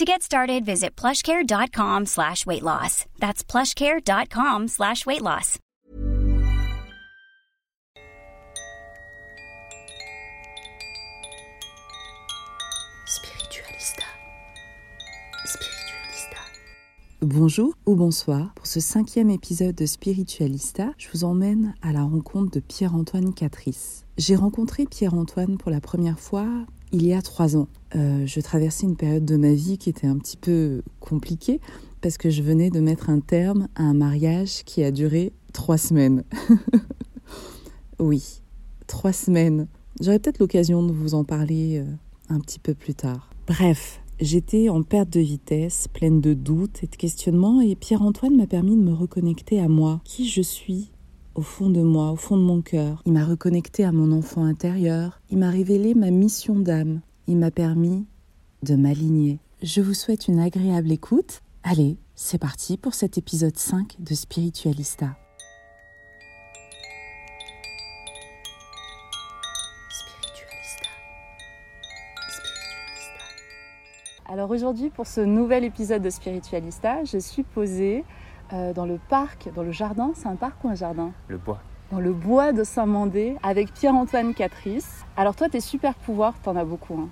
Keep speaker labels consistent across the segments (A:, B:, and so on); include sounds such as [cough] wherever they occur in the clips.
A: To get started, visit plushcare.com slash weight loss. That's plushcare.com slash weight loss.
B: Spiritualista. Spiritualista.
C: Bonjour ou bonsoir. Pour ce cinquième épisode de Spiritualista, je vous emmène à la rencontre de Pierre-Antoine Catrice. J'ai rencontré Pierre-Antoine pour la première fois il y a trois ans. Euh, je traversais une période de ma vie qui était un petit peu compliquée parce que je venais de mettre un terme à un mariage qui a duré trois semaines. [laughs] oui, trois semaines. J'aurai peut-être l'occasion de vous en parler euh, un petit peu plus tard. Bref, j'étais en perte de vitesse, pleine de doutes et de questionnements, et Pierre-Antoine m'a permis de me reconnecter à moi, qui je suis, au fond de moi, au fond de mon cœur. Il m'a reconnecté à mon enfant intérieur, il m'a révélé ma mission d'âme, il m'a permis de m'aligner. Je vous souhaite une agréable écoute. Allez, c'est parti pour cet épisode 5 de Spiritualista.
B: Spiritualista. Spiritualista.
D: Alors aujourd'hui, pour ce nouvel épisode de Spiritualista, je suis posée euh, dans le parc, dans le jardin. C'est un parc ou un jardin?
E: Le bois.
D: Dans le bois de Saint-Mandé avec Pierre-Antoine Catrice. Alors toi, tes super pouvoirs, t'en as beaucoup. hein.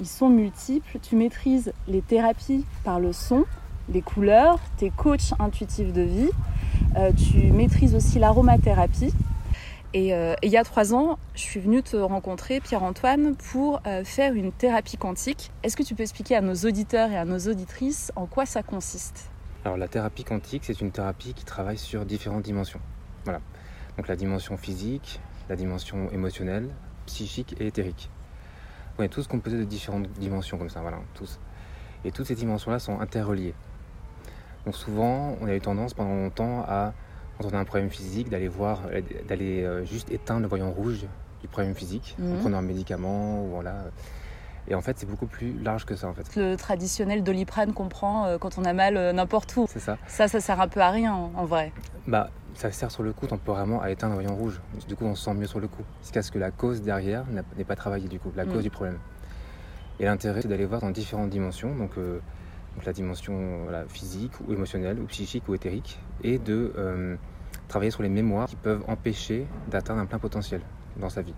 D: Ils sont multiples. Tu maîtrises les thérapies par le son, les couleurs, t'es coach intuitif de vie. Euh, tu maîtrises aussi l'aromathérapie. Et, euh, et il y a trois ans, je suis venue te rencontrer, Pierre-Antoine, pour euh, faire une thérapie quantique. Est-ce que tu peux expliquer à nos auditeurs et à nos auditrices en quoi ça consiste?
E: Alors la thérapie quantique, c'est une thérapie qui travaille sur différentes dimensions. Voilà. Donc la dimension physique, la dimension émotionnelle, psychique et éthérique. On est tous composés de différentes dimensions comme ça, voilà, tous. Et toutes ces dimensions-là sont interreliées. Donc souvent, on a eu tendance pendant longtemps à, quand on a un problème physique, d'aller voir, d'aller euh, juste éteindre le voyant rouge du problème physique en
D: Mhm.
E: prenant un médicament ou voilà. Et en fait, c'est beaucoup plus large que ça en fait.
D: Le traditionnel doliprane qu'on prend euh, quand on a mal euh, n'importe où.
E: C'est ça.
D: Ça, ça sert un peu à rien en en vrai.
E: Bah, ça sert sur le coup temporairement à éteindre le voyant rouge. Du coup, on se sent mieux sur le coup. Jusqu'à ce que la cause derrière n'est pas travaillée, du coup, la
D: Mm.
E: cause du problème. Et l'intérêt, c'est d'aller voir dans différentes dimensions, donc, euh, donc la dimension voilà, physique ou émotionnelle ou psychique ou éthérique, et de euh, travailler sur les mémoires qui peuvent empêcher d'atteindre un plein potentiel dans sa vie.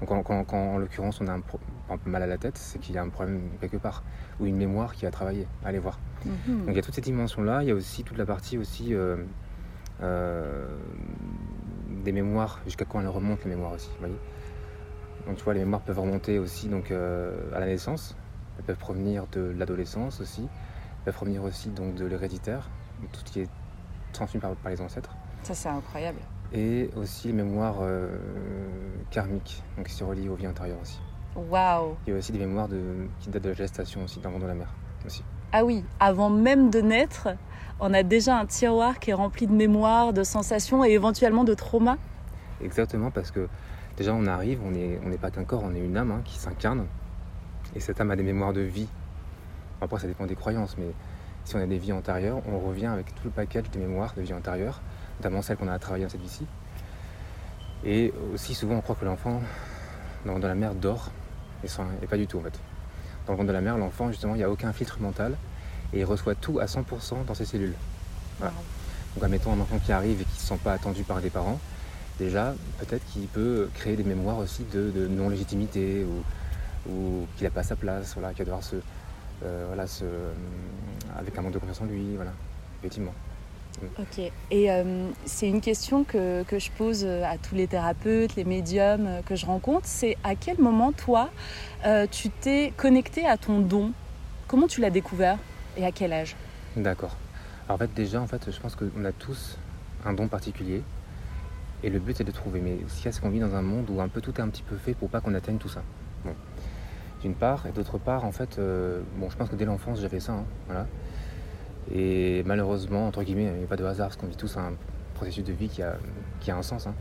E: Donc, quand, quand- quand, en l'occurrence, on a un, pro- un peu mal à la tête, c'est qu'il y a un problème quelque part, ou une mémoire qui a travaillé. Allez voir.
D: Mhm.
E: Donc il y a toutes ces dimensions-là, il y a aussi toute la partie aussi euh, des mémoires, jusqu'à quand elles remontent les mémoires aussi, vous voyez Donc tu vois, les mémoires peuvent remonter aussi donc, euh, à la naissance, elles peuvent provenir de l'adolescence aussi, elles peuvent provenir aussi donc, de l'héréditaire, tout ce qui est transmis par, par les ancêtres,
D: Ça, c'est incroyable.
E: et aussi les mémoires euh, karmiques, donc qui sont reliées aux vies antérieures aussi.
D: Waouh
E: Il y a aussi des mémoires de, qui datent de la gestation aussi, d'avant de la mer aussi.
D: Ah oui, avant même de naître, on a déjà un tiroir qui est rempli de mémoires, de sensations et éventuellement de traumas.
E: Exactement, parce que déjà on arrive, on n'est pas qu'un corps, on est une âme hein, qui s'incarne. Et cette âme a des mémoires de vie. Après, ça dépend des croyances, mais si on a des vies antérieures, on revient avec tout le package des mémoires de vie antérieure notamment celles qu'on a travaillées dans cette vie-ci. Et aussi souvent on croit que l'enfant dans, la mer dort, et, sans, et pas du tout en fait. Dans le ventre de la mer, l'enfant justement il n'y a aucun filtre mental et il reçoit tout à 100% dans ses cellules. Donc admettons un enfant qui arrive et qui ne se sent pas attendu par des parents, déjà peut-être qu'il peut créer des mémoires aussi de, non-légitimité ou, qu'il n'a pas sa place, voilà, qu'il va devoir se, euh, voilà, se, avec un manque de confiance en lui, voilà, effectivement.
D: Ok. Et euh, c'est une question que, je pose à tous les thérapeutes, les médiums que je rencontre. C'est à quel moment, toi, euh, tu t'es connecté à ton don? Comment tu l'as découvert? Et à quel âge?
E: D'accord. Alors en fait, déjà, en fait, je pense qu'on a tous un don particulier. Et le but, c'est de trouver. Mais ce qu'il y qu'on vit dans un monde où un peu tout est un petit peu fait pour pas qu'on atteigne tout ça. D'une part. Et d'autre part, en fait, euh, bon, je pense que dès l'enfance, j'avais ça. Hein, voilà. Et malheureusement, entre guillemets, il n'y a pas de hasard parce qu'on vit tous un processus de vie qui a, un sens. Hein.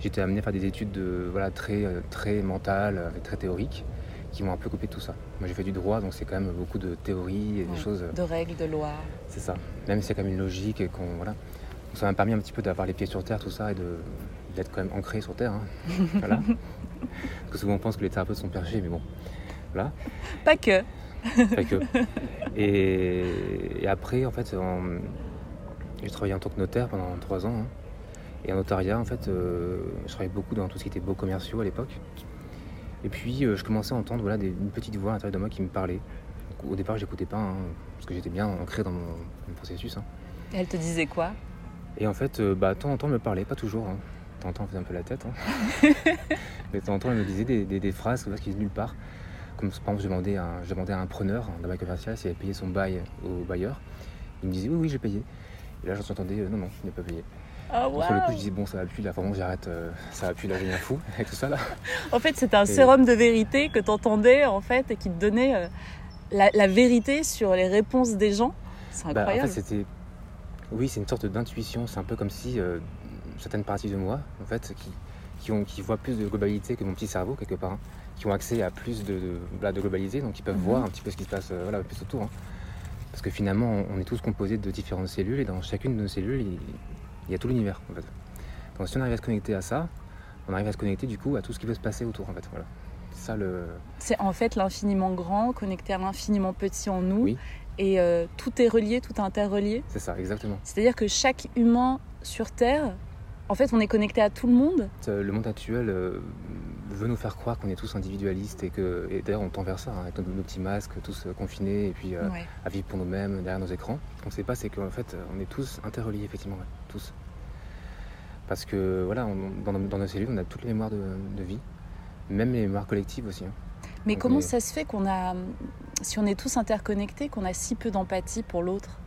E: J'étais amené à faire des études de, voilà, très, très mentales, très théoriques, qui m'ont un peu coupé de tout ça. Moi j'ai fait du droit, donc c'est quand même beaucoup de théories et des choses.
D: De règles, de lois.
E: C'est ça. Même si c'est quand même une logique et qu'on. Voilà. ça m'a permis un petit peu d'avoir les pieds sur terre, tout ça, et d'être quand même ancré sur terre. Hein. [laughs] voilà. Parce que souvent on pense que les thérapeutes sont perchés, mais bon. Voilà.
D: Pas que.
E: Pas que. [laughs] Et, après, en fait, j'ai travaillé en tant que notaire pendant trois ans. Hein. Et en notariat, en fait, euh, je travaillais beaucoup dans tout ce qui était beaux commerciaux à l'époque. Et puis, euh, je commençais à entendre voilà, des, une petite voix à l'intérieur de moi qui me parlait. au départ, j'écoutais pas, hein, parce que j'étais bien ancré dans mon, processus. Hein.
D: Elle te disait quoi?
E: Et en fait, euh, bah, temps en temps, elle me parlait, pas toujours. Hein. De temps en temps, elle faisait un peu la tête. [laughs] Mais de temps en temps, elle me disait des, des, phrases qui venaient nulle part. Comme par exemple, je demandais à, je demandais à un preneur d'un bail commercial s'il avait payé son bail au bailleur. Il me disait oui, oui, j'ai payé. Et là, j'entendais euh, non, non, il n'a pas payé.
D: Oh,
E: Sur le coup, je disais bon, ça va plus, là, vraiment, j'arrête, euh, ça va plus, là, j'ai un fou [laughs] avec tout ça, là.
D: En fait, c'était un sérum de vérité que tu entendais, en fait, et qui te donnait euh, la, vérité sur les réponses des gens. C'est incroyable.
E: Bah, en fait, c'était. Oui, c'est une sorte d'intuition. C'est un peu comme si certaines parties de moi, en fait, qui, qui, ont, qui voient plus de globalité que mon petit cerveau, quelque part. Hein qui ont accès à plus de, de, de globalisé, donc ils peuvent mhm. voir un petit peu ce qui se passe euh, voilà, plus autour. Hein. Parce que finalement, on est tous composés de différentes cellules et dans chacune de nos cellules, il, y a tout l'univers. En fait. Donc si on arrive à se connecter à ça, on arrive à se connecter du coup à tout ce qui peut se passer autour. En fait. Voilà. C'est ça le.
D: C'est en fait l'infiniment grand connecté à l'infiniment petit en nous. Et euh, tout est relié, tout est interrelié.
E: C'est ça, exactement.
D: C'est-à-dire que chaque humain sur Terre, en fait, on est connecté à tout le monde.
E: Euh, le monde actuel veut nous faire croire qu'on est tous individualistes et que et d'ailleurs on tend vers ça, hein, avec nos, petits masques, tous euh, confinés et puis euh, à vivre pour nous-mêmes derrière nos écrans. Ce qu'on ne sait pas, c'est qu'en fait on est tous interreliés effectivement, tous. Parce que voilà, dans, nos cellules, on a toutes les mémoires de, vie, même les mémoires collectives aussi. Hein.
D: Mais comment ça se fait qu'on a, si on est tous interconnectés, qu'on a si peu d'empathie pour l'autre?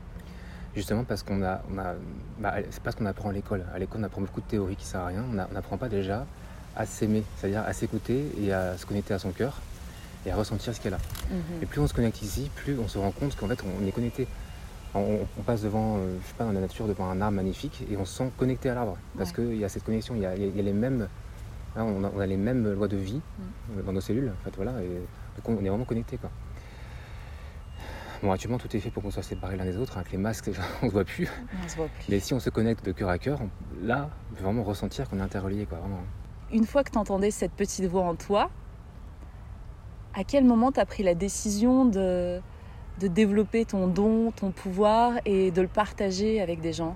E: Justement parce qu'on a, on a bah, c'est pas ce qu'on apprend à l'école. À l'école, on apprend beaucoup de théories qui servent à rien. On n'apprend pas déjà à s'aimer, c'est-à-dire à, s'écouter et à se connecter à son cœur et à ressentir ce qu'elle a. Mhm. Et plus on se connecte ici, plus on se rend compte qu'en fait on est connecté. On, passe devant, euh, je sais pas, dans la nature, devant un arbre magnifique et on se sent connecté à l'arbre parce qu'il y a cette connexion, il y a, les mêmes, hein, on, a, les mêmes lois de vie mhm. euh, dans nos cellules, en fait, voilà, et donc on est vraiment connecté quoi. Bon, actuellement, tout est fait pour qu'on soit séparés l'un des autres. Avec les masques, [laughs] on ne se voit plus. Mais si on se connecte de cœur à cœur, là, on peut vraiment ressentir qu'on est interreliés, quoi, vraiment
D: une fois que tu entendais cette petite voix en toi, à quel moment tu as pris la décision de, de développer ton don, ton pouvoir et de le partager avec des gens?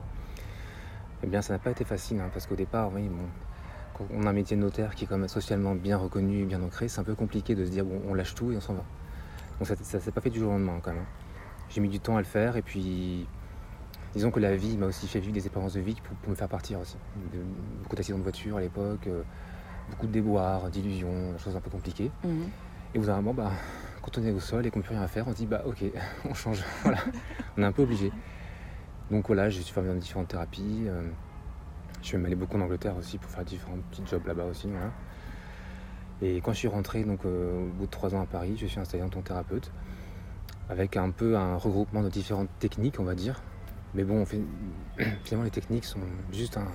E: Eh bien, ça n'a pas été facile, hein, parce qu'au départ, oui, quand on a un métier de notaire qui est quand même socialement bien reconnu, bien ancré, c'est un peu compliqué de se dire, bon, on lâche tout et on s'en va. Donc ça ne s'est pas fait du jour au lendemain, quand même. J'ai mis du temps à le faire, et puis disons que la vie m'a aussi fait vivre des expériences de vie pour, me faire partir aussi. beaucoup d'accidents de voiture à l'époque, euh, beaucoup de déboires, d'illusions, des choses un peu compliquées. Mhm. Et vous avez un moment, bah, quand on est au sol et qu'on ne peut rien faire, on se dit bah ok, [laughs] on change. [laughs] voilà. on est un peu obligé. Donc voilà, je suis formé dans différentes thérapies. Euh, je suis même allé beaucoup en Angleterre aussi pour faire différents petits jobs là-bas aussi. Et quand je suis rentré, donc euh, au bout de trois ans à Paris, je suis installé en tant que thérapeute, avec un peu un regroupement de différentes techniques, on va dire. Mais bon, fait... [clears throat] finalement, les techniques sont juste un.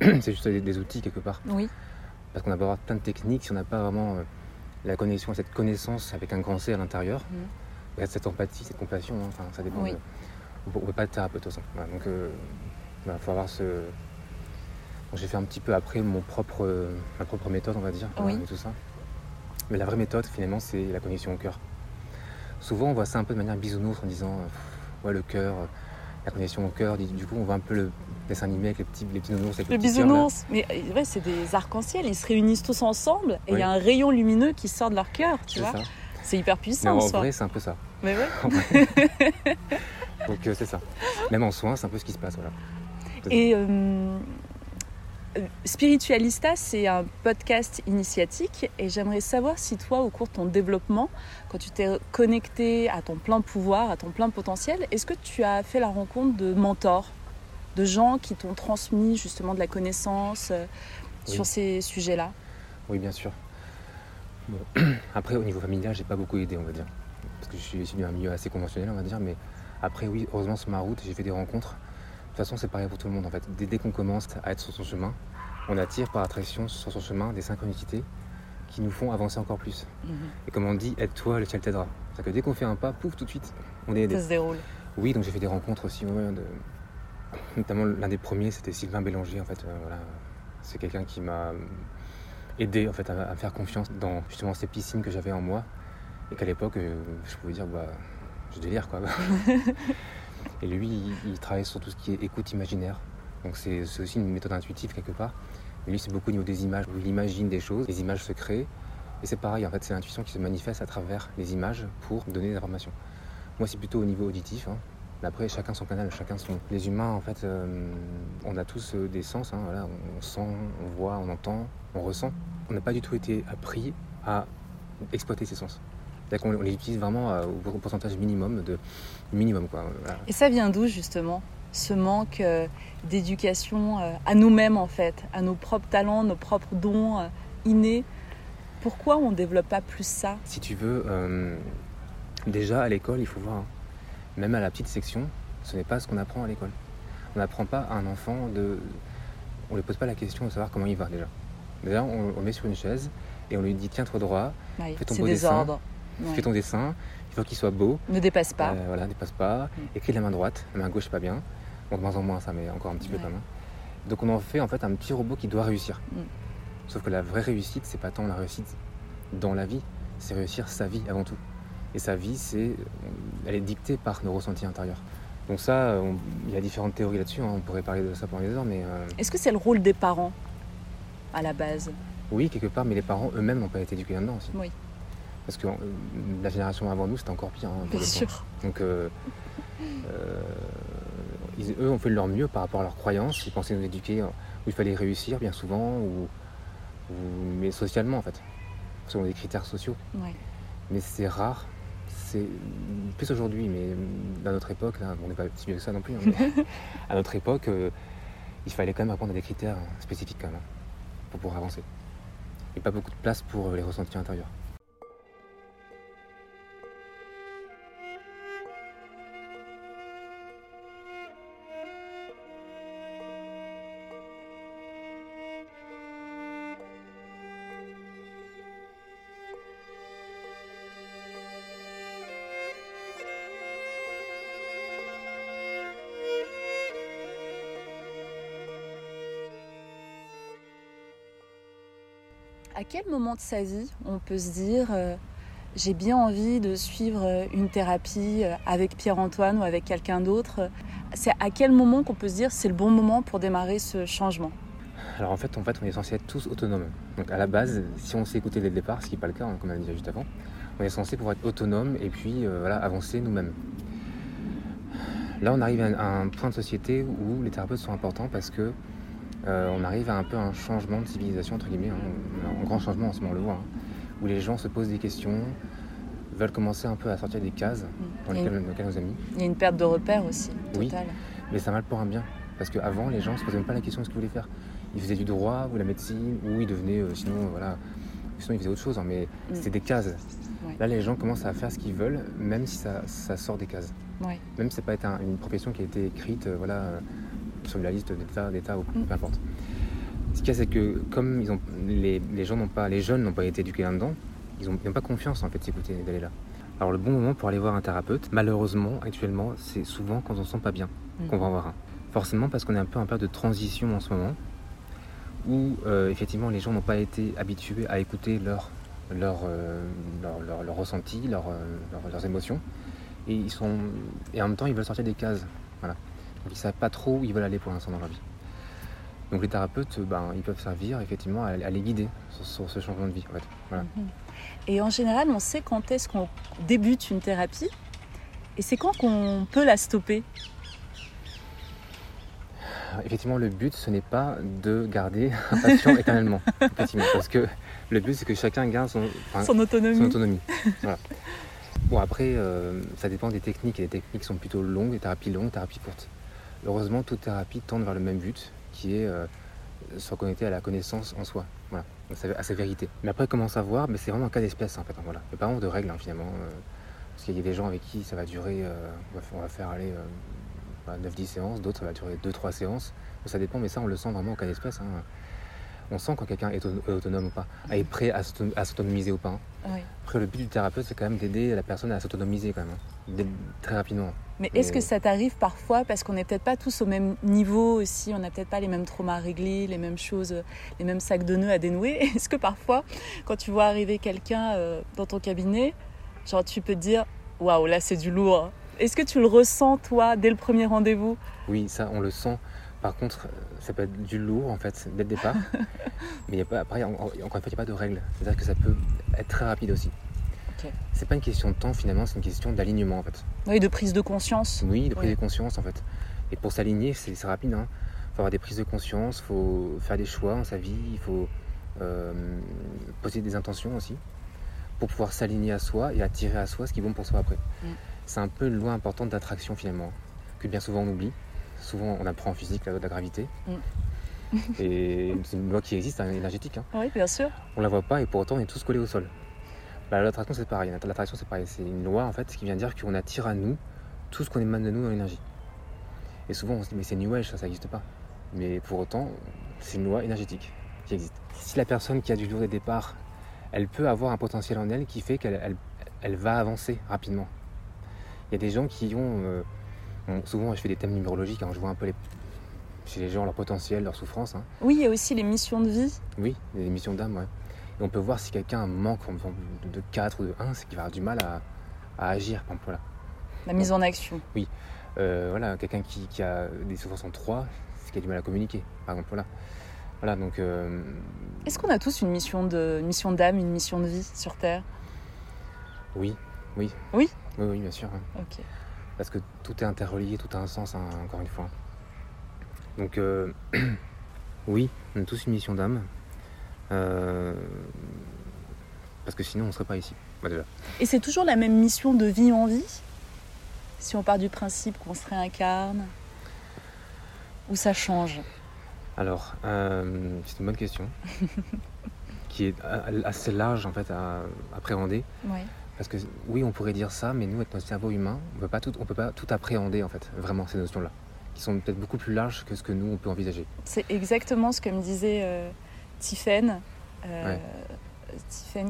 E: [clears throat] c'est juste des, outils quelque part.
D: Oui.
E: Parce qu'on a beau avoir plein de techniques, si on n'a pas vraiment euh, la connexion, cette connaissance avec un grand C à l'intérieur, mm. cette empathie, cette compassion, hein, enfin, ça dépend. On ne peut pas être thérapeute, de toute façon. donc, euh, Il faut avoir ce. J'ai fait un petit peu après mon propre, euh, ma propre méthode, on va dire,
D: Oui.
E: arriver à tout ça. Mais la vraie méthode, finalement, c'est la connexion au cœur. Souvent, on voit ça un peu de manière bisounours en disant, euh, ouais, le cœur, euh, la connexion au cœur. Du coup, on voit un peu le dessin animé avec les petits, les petits nounours. Avec
D: Le bisounours, mais euh, ouais, c'est des arcs-en-ciel, ils se réunissent tous ensemble et il
E: Oui.
D: y a un rayon lumineux qui sort de leur cœur, tu vois. C'est hyper puissant
E: en
D: en soi.
E: vrai, c'est un peu ça.
D: Mais ouais. [laughs] [laughs]
E: Donc, euh, c'est ça. Même en soins, c'est un peu ce qui se passe. Voilà.
D: Et euh, euh, Spiritualista, c'est un podcast initiatique et j'aimerais savoir si toi, au cours de ton développement, quand tu t'es connecté à ton plein pouvoir, à ton plein potentiel, est-ce que tu as fait la rencontre de mentors, de gens qui t'ont transmis justement de la connaissance euh,
E: Oui.
D: sur ces sujets-là?
E: Oui, bien sûr. Bon. [clears throat] Après, au niveau familial, j'ai pas beaucoup aidé, on va dire. Parce que je suis issu d'un milieu assez conventionnel, on va dire. Mais après, oui, heureusement, sur ma route, j'ai fait des rencontres. De toute façon, c'est pareil pour tout le monde, en fait. Dès, dès qu'on commence à être sur son chemin, on attire par attraction sur son chemin des synchronicités qui nous font avancer encore plus. Et comme on dit, aide-toi, le ciel t'aidera. C'est-à-dire que dès qu'on fait un pas, pouf, tout de suite, on est aidé.
D: Ça se déroule.
E: Oui, donc j'ai fait des rencontres aussi, ouais, de- notamment l'un des premiers, c'était Sylvain Bélanger, en fait. euh, voilà. C'est quelqu'un qui m'a aidé en fait, à, faire confiance dans justement ces piscines que j'avais en moi. Et qu'à l'époque, euh, je pouvais dire, bah, je délire quoi. [laughs] et lui, il, il travaille sur tout ce qui est écoute imaginaire. Donc c'est aussi une méthode intuitive quelque part. Mais lui, c'est beaucoup au niveau des images, où il imagine des choses, les images se créent. Et c'est pareil, en fait, c'est l'intuition qui se manifeste à travers les images pour donner des informations. Moi, c'est plutôt au niveau auditif. hein. Après, chacun son canal, chacun son. Les humains, en fait, euh, on a tous euh, des sens. hein. On sent, on voit, on entend, on ressent. On n'a pas du tout été appris à exploiter ces sens. C'est-à-dire qu'on on les utilise vraiment euh, au pourcentage minimum de minimum, quoi. Voilà.
D: Et ça vient d'où justement ce manque euh, d'éducation euh, à nous-mêmes en fait, à nos propres talents, nos propres dons innés? Pourquoi on ne développe pas plus ça?
E: Si tu veux, euh, déjà à l'école, il faut voir, hein, même à la petite section, ce n'est pas ce qu'on apprend à l'école. On n'apprend pas à un enfant de. On ne lui pose pas la question de savoir comment il va déjà. Déjà, on, on le met sur une chaise et on lui dit tiens-toi droit,
D: Ouais,
E: Fais ton
D: C'est
E: beau
D: des
E: dessin.
D: ordres.
E: Fais ton dessin, il faut qu'il soit beau,
D: Ne dépasse pas.
E: euh, voilà, dépasse pas,
D: Mm.
E: écris de la main droite, la main gauche pas bien, bon, de moins en moins ça, mais encore un petit peu quand même. Donc on en fait en fait un petit robot qui doit réussir.
D: Mm.
E: Sauf que la vraie réussite, c'est pas tant la réussite dans la vie, c'est réussir sa vie avant tout. Et sa vie, c'est, elle est dictée par nos ressentis intérieurs. Donc ça, on- il y a différentes théories là-dessus. hein, on pourrait parler de ça pendant des heures, mais euh,
D: Est-ce que c'est le rôle des parents à la base?
E: Oui, quelque part. Mais les parents eux-mêmes n'ont pas été éduqués là-dedans aussi.
D: Oui.
E: Parce que euh, la génération avant nous, c'était encore pire. hein, pour
D: Bien sûr.
E: Donc, euh, euh, ils- eux ont fait de leur mieux par rapport à leurs croyances. Ils pensaient nous éduquer où il fallait réussir bien souvent, ou, ou- mais socialement en fait, selon des critères sociaux.
D: Ouais.
E: Mais c'est rare. C'est plus aujourd'hui, mais à notre époque, là, on n'est pas si vieux que ça non plus. hein, mais [laughs] à notre époque, euh, il fallait quand même répondre à des critères spécifiques quand même, hein, pour pouvoir avancer. Et pas beaucoup de place pour les ressentis intérieurs.
D: Quel moment de sa vie on peut se dire euh, j'ai bien envie de suivre euh, une thérapie euh, avec Pierre-Antoine ou avec quelqu'un d'autre C'est à quel moment qu'on peut se dire c'est le bon moment pour démarrer ce changement?
E: Alors en fait, en fait, on est censé être tous autonomes. Donc à la base, si on s'est écouté dès le départ, ce qui n'est pas le cas, hein, comme on a dit juste avant, on est censé pouvoir être autonome et puis voilà, avancer nous-mêmes. Là, on arrive à un, point de société où les thérapeutes sont importants parce que on arrive à un peu un changement de civilisation entre guillemets, hein, un grand changement en ce moment on le voit, hein, où les gens se posent des questions, veulent commencer un peu à sortir des cases dans lesquelles, dans lesquelles on nous a mis.
D: Il y a une perte de repères aussi,
E: Oui.
D: totale.
E: Mais c'est un mal pour un bien. Parce qu'avant, les gens se posaient même pas la question de ce qu'ils voulaient faire. Ils faisaient du droit ou la médecine, ou ils devenaient, euh, sinon, euh, voilà, sinon ils faisaient autre chose, hein, mais
D: Mm.
E: c'était des cases.
D: Ouais.
E: Là, les gens commencent à faire ce qu'ils veulent, même si ça, ça sort des cases.
D: Ouais.
E: Même si c'est pas été un- une profession qui a été écrite, euh, voilà, euh, sur la liste d'État, d'État ou
D: Mm.
E: peu importe. Ce qu'il y a, c'est que comme ils ont, les, les gens n'ont pas, les jeunes n'ont pas été éduqués là-dedans, ils n'ont pas confiance en fait s'écouter d'aller là. Alors le bon moment pour aller voir un thérapeute, malheureusement, actuellement, c'est souvent quand on se sent pas bien
D: Mm.
E: qu'on va en voir un. Forcément parce qu'on est un peu en période de transition en ce moment, où euh, effectivement les gens n'ont pas été habitués à écouter leur, leur, euh, leur, leur- leur ressenti, euh, leur- leurs émotions, et, ils sont, et en même temps ils veulent sortir des cases. Voilà. Donc ils ne savent pas trop où ils veulent aller pour l'instant dans leur vie. Donc les thérapeutes, ben, ils peuvent servir effectivement à, à les guider sur, sur ce changement de vie. En fait. Voilà.
D: Et en général, on sait quand est-ce qu'on débute une thérapie et c'est quand qu'on peut la stopper?
E: Effectivement, le but, ce n'est pas de garder un patient [laughs] éternellement. effectivement, parce que le but, c'est que chacun garde son, enfin,
D: Son autonomie.
E: son autonomie. Voilà. Bon, après, euh, ça dépend des techniques. Et les techniques sont plutôt longues, des thérapies longues, des thérapies courtes. Heureusement, toute thérapie tend vers le même but, qui est euh, se reconnecter à la connaissance en soi, voilà, à sa, vérité. Mais après, comment savoir? Mais c'est vraiment un cas d'espèce, en fait. hein, voilà. Il n'y a pas vraiment de règles, hein, finalement. euh, parce qu'il y a des gens avec qui ça va durer, euh, on, va, faire- aller euh, 9-10 séances, d'autres ça va durer 2-3 séances. Ça dépend, mais ça, on le sent vraiment au cas d'espèce. hein. On sent quand quelqu'un est auto- autonome ou pas, est prêt à s'auto- à s'autonomiser ou pas. hein.
D: Oui.
E: Après, le but du thérapeute, c'est quand même d'aider la personne à s'autonomiser quand même, hein, très rapidement.
D: Mais est-ce que ça t'arrive parfois parce qu'on n'est peut-être pas tous au même niveau aussi, on n'a peut-être pas les mêmes traumas à régler, les mêmes choses, les mêmes sacs de nœuds à dénouer? [laughs] Est-ce que parfois, quand tu vois arriver quelqu'un euh, dans ton cabinet, genre tu peux te dire waouh là c'est du lourd. Est-ce que tu le ressens toi dès le premier rendez-vous?
E: Oui, ça, on le sent. Par contre, euh, ça peut être du lourd en fait dès le départ. [laughs] Mais il y a pas, après, en- en- encore une fois, il n'y a pas de règle. C'est-à-dire que ça peut être très rapide aussi.
D: Ok.
E: C'est pas une question de temps finalement, c'est une question d'alignement en fait.
D: Oui, de prise de conscience.
E: Oui, de prise de conscience en fait. Et pour s'aligner, c'est rapide. Il faut avoir des prises de conscience, il faut faire des choix dans sa vie, il faut euh, poser des intentions aussi pour pouvoir s'aligner à soi et attirer à soi ce qui est bon pour soi après.
D: Mm.
E: C'est un peu une loi importante d'attraction finalement, que bien souvent on oublie. Souvent on apprend en physique la loi de la gravité.
D: Mm.
E: et [laughs] c'est une loi qui existe, hein, énergétique. hein.
D: Oui, bien sûr.
E: On la voit pas et pour autant on est tous collés au sol. Bah, l'attraction c'est pareil. L'attraction c'est pareil. C'est une loi en fait qui vient dire qu'on attire à nous tout ce qu'on émane de nous dans l'énergie. Et souvent on se dit mais c'est New Age, ça ça n'existe pas. Mais pour autant c'est une loi énergétique qui existe. Si la personne qui a du lourd des départ, elle peut avoir un potentiel en elle qui fait qu'elle elle, elle va avancer rapidement. Il y a des gens qui ont euh, souvent je fais des thèmes numérologiques, hein, je vois un peu les, chez les gens leur potentiel, leur souffrance. hein.
D: Oui, il y a aussi les missions de vie.
E: Oui, des missions d'âme, ouais. Et on peut voir si quelqu'un manque de 4 ou de 1, c'est qu'il va avoir du mal à, à agir, par exemple. Voilà,
D: La mise en action.
E: Euh, voilà quelqu'un qui, qui a des souffrances en 3, c'est qu'il a du mal à communiquer, par exemple. Voilà, voilà donc euh,
D: Est-ce qu'on a tous une mission de, une mission d'âme, une mission de vie sur Terre?
E: Oui, oui.
D: Oui?
E: Oui, oui, bien sûr. hein.
D: Ok.
E: Parce que tout est interrelié, tout a un sens, hein, encore une fois. Donc, euh, [clears throat] oui, on a tous une mission d'âme. Euh, parce que sinon, on ne serait pas ici. Bah, déjà.
D: Et c'est toujours la même mission de vie en vie? Si on part du principe qu'on se réincarne Ou ça change?
E: Alors, euh, c'est une bonne question. [laughs] qui est assez large en fait à appréhender.
D: Oui.
E: Parce que oui, on pourrait dire ça, mais nous, avec notre cerveau humain, on peut pas tout, on peut pas tout appréhender en fait, vraiment ces notions-là, qui sont peut-être beaucoup plus larges que ce que nous on peut envisager.
D: C'est exactement ce que me disait euh, Tiphaine, euh,
E: Ouais.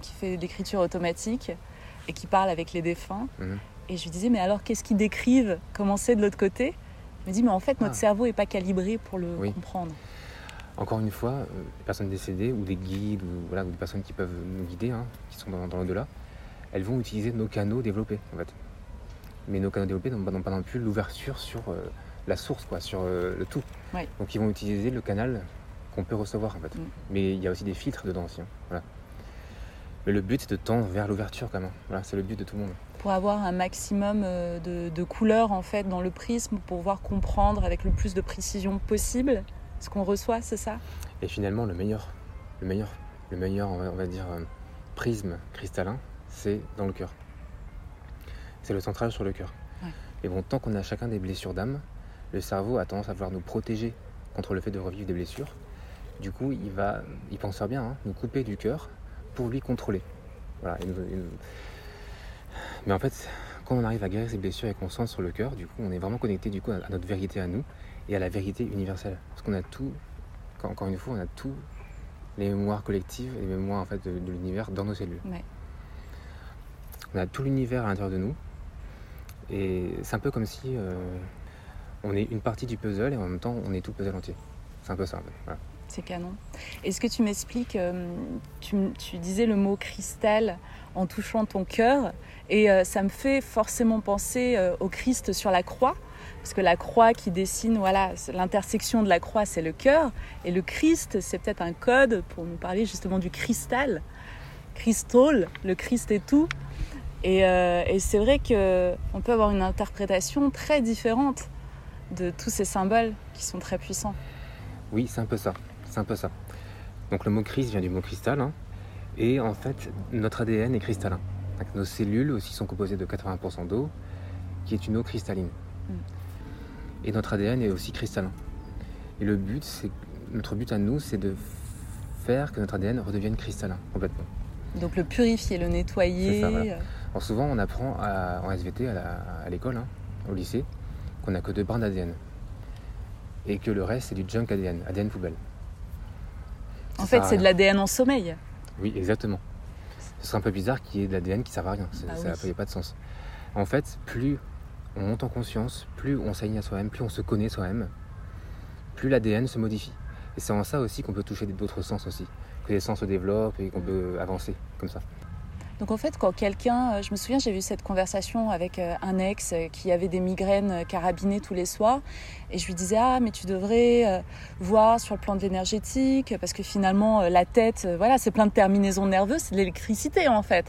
D: Qui fait l'écriture automatique et qui parle avec les défunts.
E: Mhm.
D: Et je lui disais, mais alors qu'est-ce qu'ils décrivent? Comment c'est de l'autre côté? Il me dit, mais en fait, notre
E: Ah.
D: cerveau n'est pas calibré pour le
E: Oui.
D: comprendre.
E: Encore une fois, euh, les personnes décédées ou des guides ou, voilà, ou des personnes qui peuvent nous guider, hein, qui sont dans, dans l'au-delà, elles vont utiliser nos canaux développés en fait. Mais nos canaux développés n'ont pas, non plus l'ouverture sur euh, la source, quoi, sur euh, le tout.
D: Ouais.
E: Donc ils vont utiliser le canal qu'on peut recevoir en fait.
D: Mm.
E: Mais il y a aussi des filtres dedans aussi. hein, voilà. Mais le but c'est de tendre vers l'ouverture quand même. Voilà, c'est le but de tout le monde.
D: Pour avoir un maximum euh, de, de couleurs en fait dans le prisme, pour pouvoir comprendre avec le plus de précision possible ce qu'on reçoit, c'est ça?
E: Et finalement, le meilleur, le meilleur, le meilleur, on va, on va dire, prisme cristallin, c'est dans le cœur. C'est le central sur le cœur.
D: Ouais.
E: Et bon, tant qu'on a chacun des blessures d'âme, le cerveau a tendance à vouloir nous protéger contre le fait de revivre des blessures. Du coup, il va, il pense faire bien, hein, nous couper du cœur pour lui contrôler. Voilà. et nous- et nous- Mais en fait, quand on arrive à guérir ces blessures et qu'on centre sur le cœur, du coup, on est vraiment connecté du coup à notre vérité à nous et à la vérité universelle. Parce qu'on a tout, encore une fois, on a tout les mémoires collectives et les mémoires en fait de, de l'univers dans nos cellules.
D: Ouais.
E: On a tout l'univers à l'intérieur de nous. Et c'est un peu comme si euh, on est une partie du puzzle et en même temps, on est tout le puzzle entier. C'est un peu ça.
D: C'est canon. Est-ce que tu m'expliques, euh, tu, tu, disais le mot cristal en touchant ton cœur, et euh, ça me fait forcément penser au Christ sur la croix, parce que la croix qui dessine, voilà, l'intersection de la croix, c'est le cœur, et le Christ, c'est peut-être un code pour nous parler justement du cristal, crystal, le Christ est tout. Et, euh, et c'est vrai qu'on peut avoir une interprétation très différente de tous ces symboles qui sont très puissants.
E: Oui, c'est un peu ça. C'est un peu ça. Donc le mot Christ vient du mot cristal. Hein, et en fait, notre ADN est cristallin. Donc, nos cellules aussi sont composées de 80% d'eau, qui est une eau cristalline. Mm. Et notre ADN est aussi cristallin. Et le but, c'est notre but à nous, c'est de faire que notre ADN redevienne cristallin complètement.
D: Donc le purifier, le nettoyer.
E: Ça, voilà. Alors souvent, on apprend à, en SVT à l'école, hein, au lycée, qu'on n'a que deux brins d'ADN. Et que le reste, c'est du junk ADN, ADN poubelle.
D: En fait, c'est de l'ADN en sommeil.
E: Oui, exactement. Ce serait un peu bizarre qu'il y ait de l'ADN qui ne sert à rien.
D: Bah
E: ça n'a
D: oui.
E: pas de sens. En fait, plus on monte en conscience, plus on s'aligne à soi-même, plus on se connaît soi-même, plus l'ADN se modifie. Et c'est en ça aussi qu'on peut toucher d'autres sens aussi. Que les sens se développent et qu'on peut avancer comme ça.
D: Donc en fait, quand quelqu'un, je me souviens, j'ai eu cette conversation avec euh, un ex qui avait des migraines carabinées tous les soirs, et je lui disais ah mais tu devrais euh, voir sur le plan de l'énergétique parce que finalement euh, la tête, voilà, c'est plein de terminaisons nerveuses, c'est de l'électricité en fait.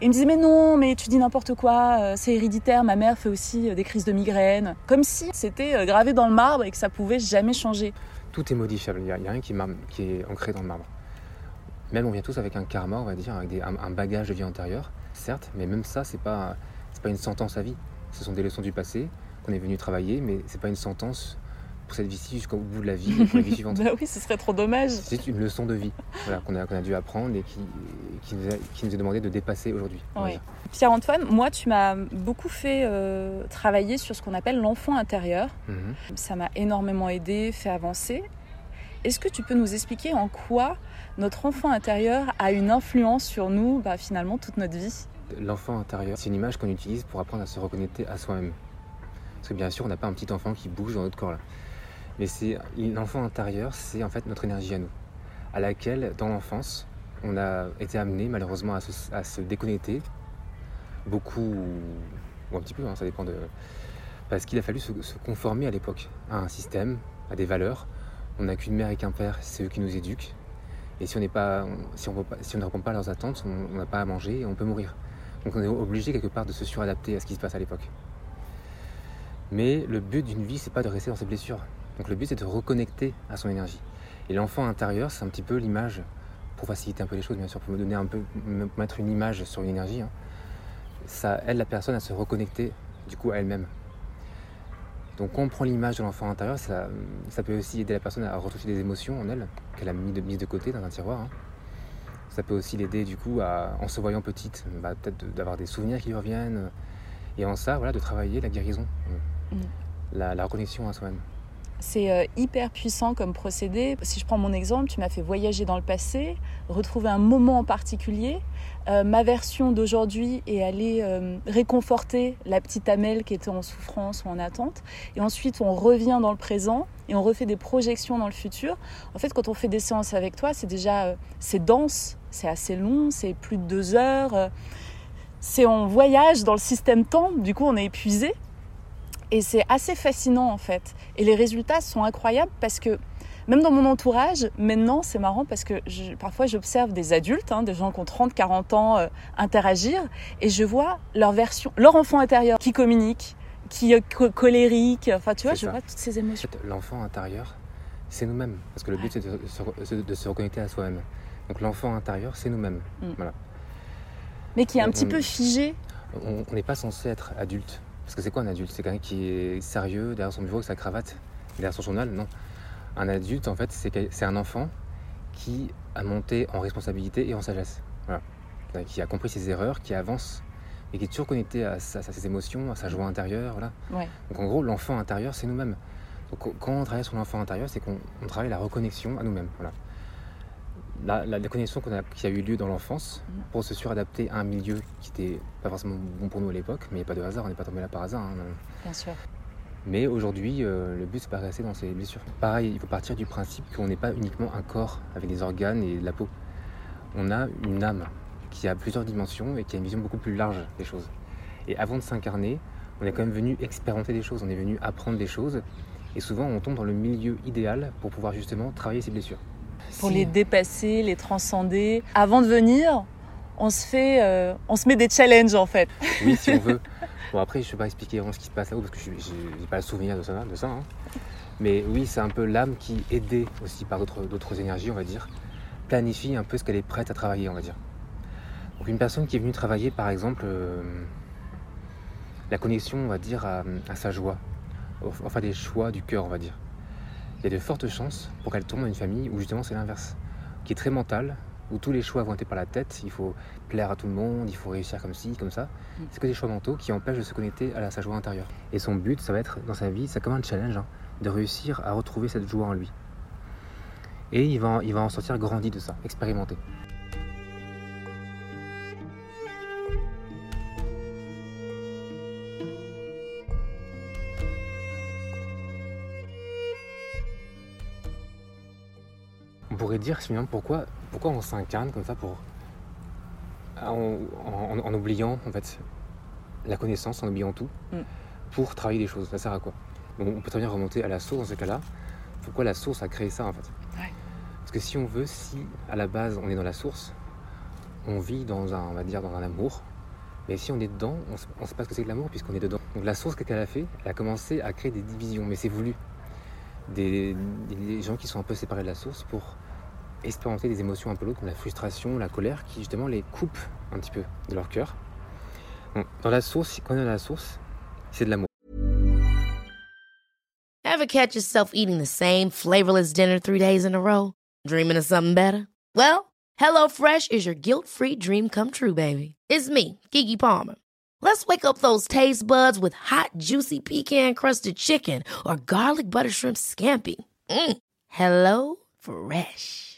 D: Et il me disait mais non, mais tu dis n'importe quoi, c'est héréditaire, ma mère fait aussi des crises de migraine, comme si c'était gravé dans le marbre et que ça pouvait jamais changer.
E: Tout est modifiable, il n'y a, rien qui est ancré dans le marbre. Même on vient tous avec un karma, on va dire, avec des, un, un, bagage de vie antérieure, certes, mais même ça, c'est pas, c'est pas une sentence à vie. Ce sont des leçons du passé qu'on est venu travailler, mais c'est pas une sentence pour cette vie-ci jusqu'au bout de la vie, pour la vie suivante. [laughs]
D: bah oui, ce serait trop dommage.
E: C'est une leçon de vie voilà, qu'on a, qu a, dû apprendre et qui, qui, nous, a, qui nous est demandé de dépasser aujourd'hui.
D: Oui. Pierre-Antoine, moi, tu m'as beaucoup fait euh, travailler sur ce qu'on appelle l'enfant intérieur.
E: Mm
D: -hmm. Ça m'a énormément aidé, fait avancer. Est-ce que tu peux nous expliquer en quoi notre enfant intérieur a une influence sur nous, bah, finalement, toute notre vie
E: L'enfant intérieur, c'est une image qu'on utilise pour apprendre à se reconnecter à soi-même. Parce que bien sûr, on n'a pas un petit enfant qui bouge dans notre corps là. Mais c'est l'enfant intérieur, c'est en fait notre énergie à nous, à laquelle, dans l'enfance, on a été amené malheureusement à se, déconnecter, beaucoup, ou un petit peu, hein, ça dépend de... Parce qu'il a fallu se conformer à l'époque, à un système, à des valeurs. On n'a qu'une mère et qu'un père, c'est eux qui nous éduquent. Et si on n'est pas, pas, si on ne répond pas à leurs attentes, on n'a pas à manger et on peut mourir. Donc on est obligé quelque part de se suradapter à ce qui se passe à l'époque. Mais le but d'une vie, c'est pas de rester dans ses blessures. Donc le but, c'est de reconnecter à son énergie. Et l'enfant intérieur, c'est un petit peu l'image, pour faciliter un peu les choses, bien sûr, pour me donner un peu, me mettre une image sur une énergie. Hein. Ça aide la personne à se reconnecter, du coup, à elle-même. Donc quand on prend l'image de l'enfant intérieur, ça, ça, peut aussi aider la personne à retrouver des émotions en elle, qu'elle a mis de, mise de côté dans un tiroir. Hein. Ça peut aussi l'aider du coup, à, en se voyant petite, bah, peut-être d'avoir des souvenirs qui lui reviennent. Et en ça, voilà, de travailler la guérison, mmh. la, la reconnexion à soi-même.
D: C'est euh, hyper puissant comme procédé. Si je prends mon exemple, tu m'as fait voyager dans le passé, retrouver un moment en particulier. Euh, ma version d'aujourd'hui est aller euh, réconforter la petite Amel qui était en souffrance ou en attente. Et ensuite, on revient dans le présent et on refait des projections dans le futur. En fait, quand on fait des séances avec toi, c'est déjà c'est dense, c'est assez long, c'est plus de deux heures. c'est on voyage dans le système temps. Du coup, on est épuisé. Et c'est assez fascinant en fait. Et les résultats sont incroyables parce que même dans mon entourage, maintenant c'est marrant parce que je, parfois j'observe des adultes, hein, des gens qui ont 30, 40 ans euh, interagir et je vois leur version, leur enfant intérieur qui communique, qui est colérique, enfin tu vois, je
E: ça.
D: vois toutes ces émotions.
E: L'enfant intérieur, c'est nous-mêmes parce que le but c'est de, se reconnecter à soi-même. Donc l'enfant intérieur, c'est nous-mêmes. Mm. Voilà.
D: Mais qui est un on, petit peu figé.
E: On n'est pas censé être adulte. Parce que c'est quoi un adulte? C'est quelqu'un qui est sérieux derrière son bureau avec sa cravate, derrière son journal? Non. Un adulte, en fait, c'est un enfant qui a monté en responsabilité et en sagesse. Voilà. Qui a compris ses erreurs, qui avance et qui est toujours connecté à, sa, à ses émotions, à sa joie intérieure. Voilà.
D: Ouais.
E: Donc en gros, l'enfant intérieur, c'est nous-mêmes. Donc quand on travaille sur l'enfant intérieur, c'est qu'on travaille la reconnexion à nous-mêmes. Voilà. La, la, a, qui a eu lieu dans l'enfance
D: Mhm.
E: pour se suradapter à un milieu qui n'était pas forcément bon pour nous à l'époque, mais il n'y a pas de hasard, on n'est pas tombé là par hasard. Hein.
D: Bien sûr.
E: Mais aujourd'hui, euh, le but, c'est pas rester dans ces blessures. Pareil, il faut partir du principe qu'on n'est pas uniquement un corps avec des organes et de la peau. On a une âme qui a plusieurs dimensions et qui a une vision beaucoup plus large des choses. Et avant de s'incarner, on est quand même venu expérimenter des choses, on est venu apprendre des choses. Et souvent, on tombe dans le milieu idéal pour pouvoir justement travailler ces blessures.
D: Pour
E: Si-
D: les dépasser, les transcender. Avant de venir, on se fait, euh, on se met des challenges en fait.
E: Oui, si on [laughs] veut. Bon, après, je ne vais pas expliquer vraiment ce qui se passe là-haut parce que je n'ai pas le souvenir de ça. De ça hein. Mais oui, c'est un peu l'âme qui, aidée aussi par d'autres d'autres énergies, on va dire, planifie un peu ce qu'elle est prête à travailler, on va dire. Donc, une personne qui est venue travailler, par exemple, euh, la connexion, on va dire, à, à sa joie, enfin des choix du cœur, on va dire. Il y a de fortes chances pour qu'elle tombe dans une famille où justement c'est l'inverse, qui est très mentale, où tous les choix vont être par la tête, il faut plaire à tout le monde, il faut réussir comme ci, comme ça. C'est que des choix mentaux qui empêchent de se connecter à la- sa joie intérieure. Et son but, ça va être dans sa vie, c'est comme un challenge, hein, de réussir à retrouver cette joie en lui. Et il va, il va en sortir grandi de ça, expérimenté. Pourrait dire finalement pourquoi, pourquoi on s'incarne comme ça pour en, en- en oubliant en fait la connaissance, en oubliant tout,
D: Mm.
E: pour travailler des choses. Ça sert à quoi? Donc on peut très bien remonter à la source dans ce cas-là. Pourquoi la source a créé ça en fait?
D: Ouais.
E: Parce que si on veut, si à la base on est dans la source, on vit dans un, on va dire, dans un amour. Mais si on est dedans, on ne sait pas ce que c'est que l'amour puisqu'on est dedans. Donc la source, qu'est-ce qu'elle a fait? Elle a commencé à créer des divisions, mais c'est voulu. Des, des gens qui sont un peu séparés de la source pour expérimenter des émotions un peu lourdes comme la frustration, la colère, qui justement les coupent un petit peu de leur cœur. Bon, dans la source, quand on est la source, c'est de l'amour.
B: Ever catch yourself eating the same flavorless dinner three days in a row? Dreaming of something better? Well, HelloFresh is your guilt free dream come true, baby. It's me, Kiki Palmer. Let's wake up those taste buds with hot, juicy pecan crusted chicken or garlic butter shrimp scampi. Mm. Hello Fresh.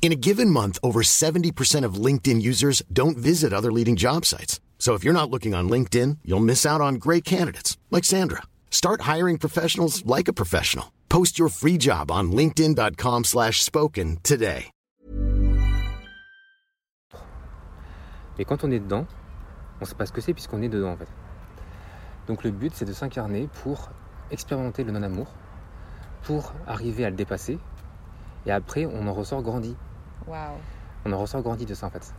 F: In a given month, over 70% of LinkedIn users don't visit other leading job sites. So if you're not looking on LinkedIn, you'll miss out on great candidates like Sandra. Start hiring professionals like a professional. Post your free job on linkedin.com/spoken today.
E: Mais quand on est dedans, on sait pas ce que c'est puisqu'on est dedans en fait. Donc le but c'est de s'incarner pour expérimenter le non-amour, pour arriver à le dépasser, et après on en ressort grandi. On en ressort grandi de ça en fait.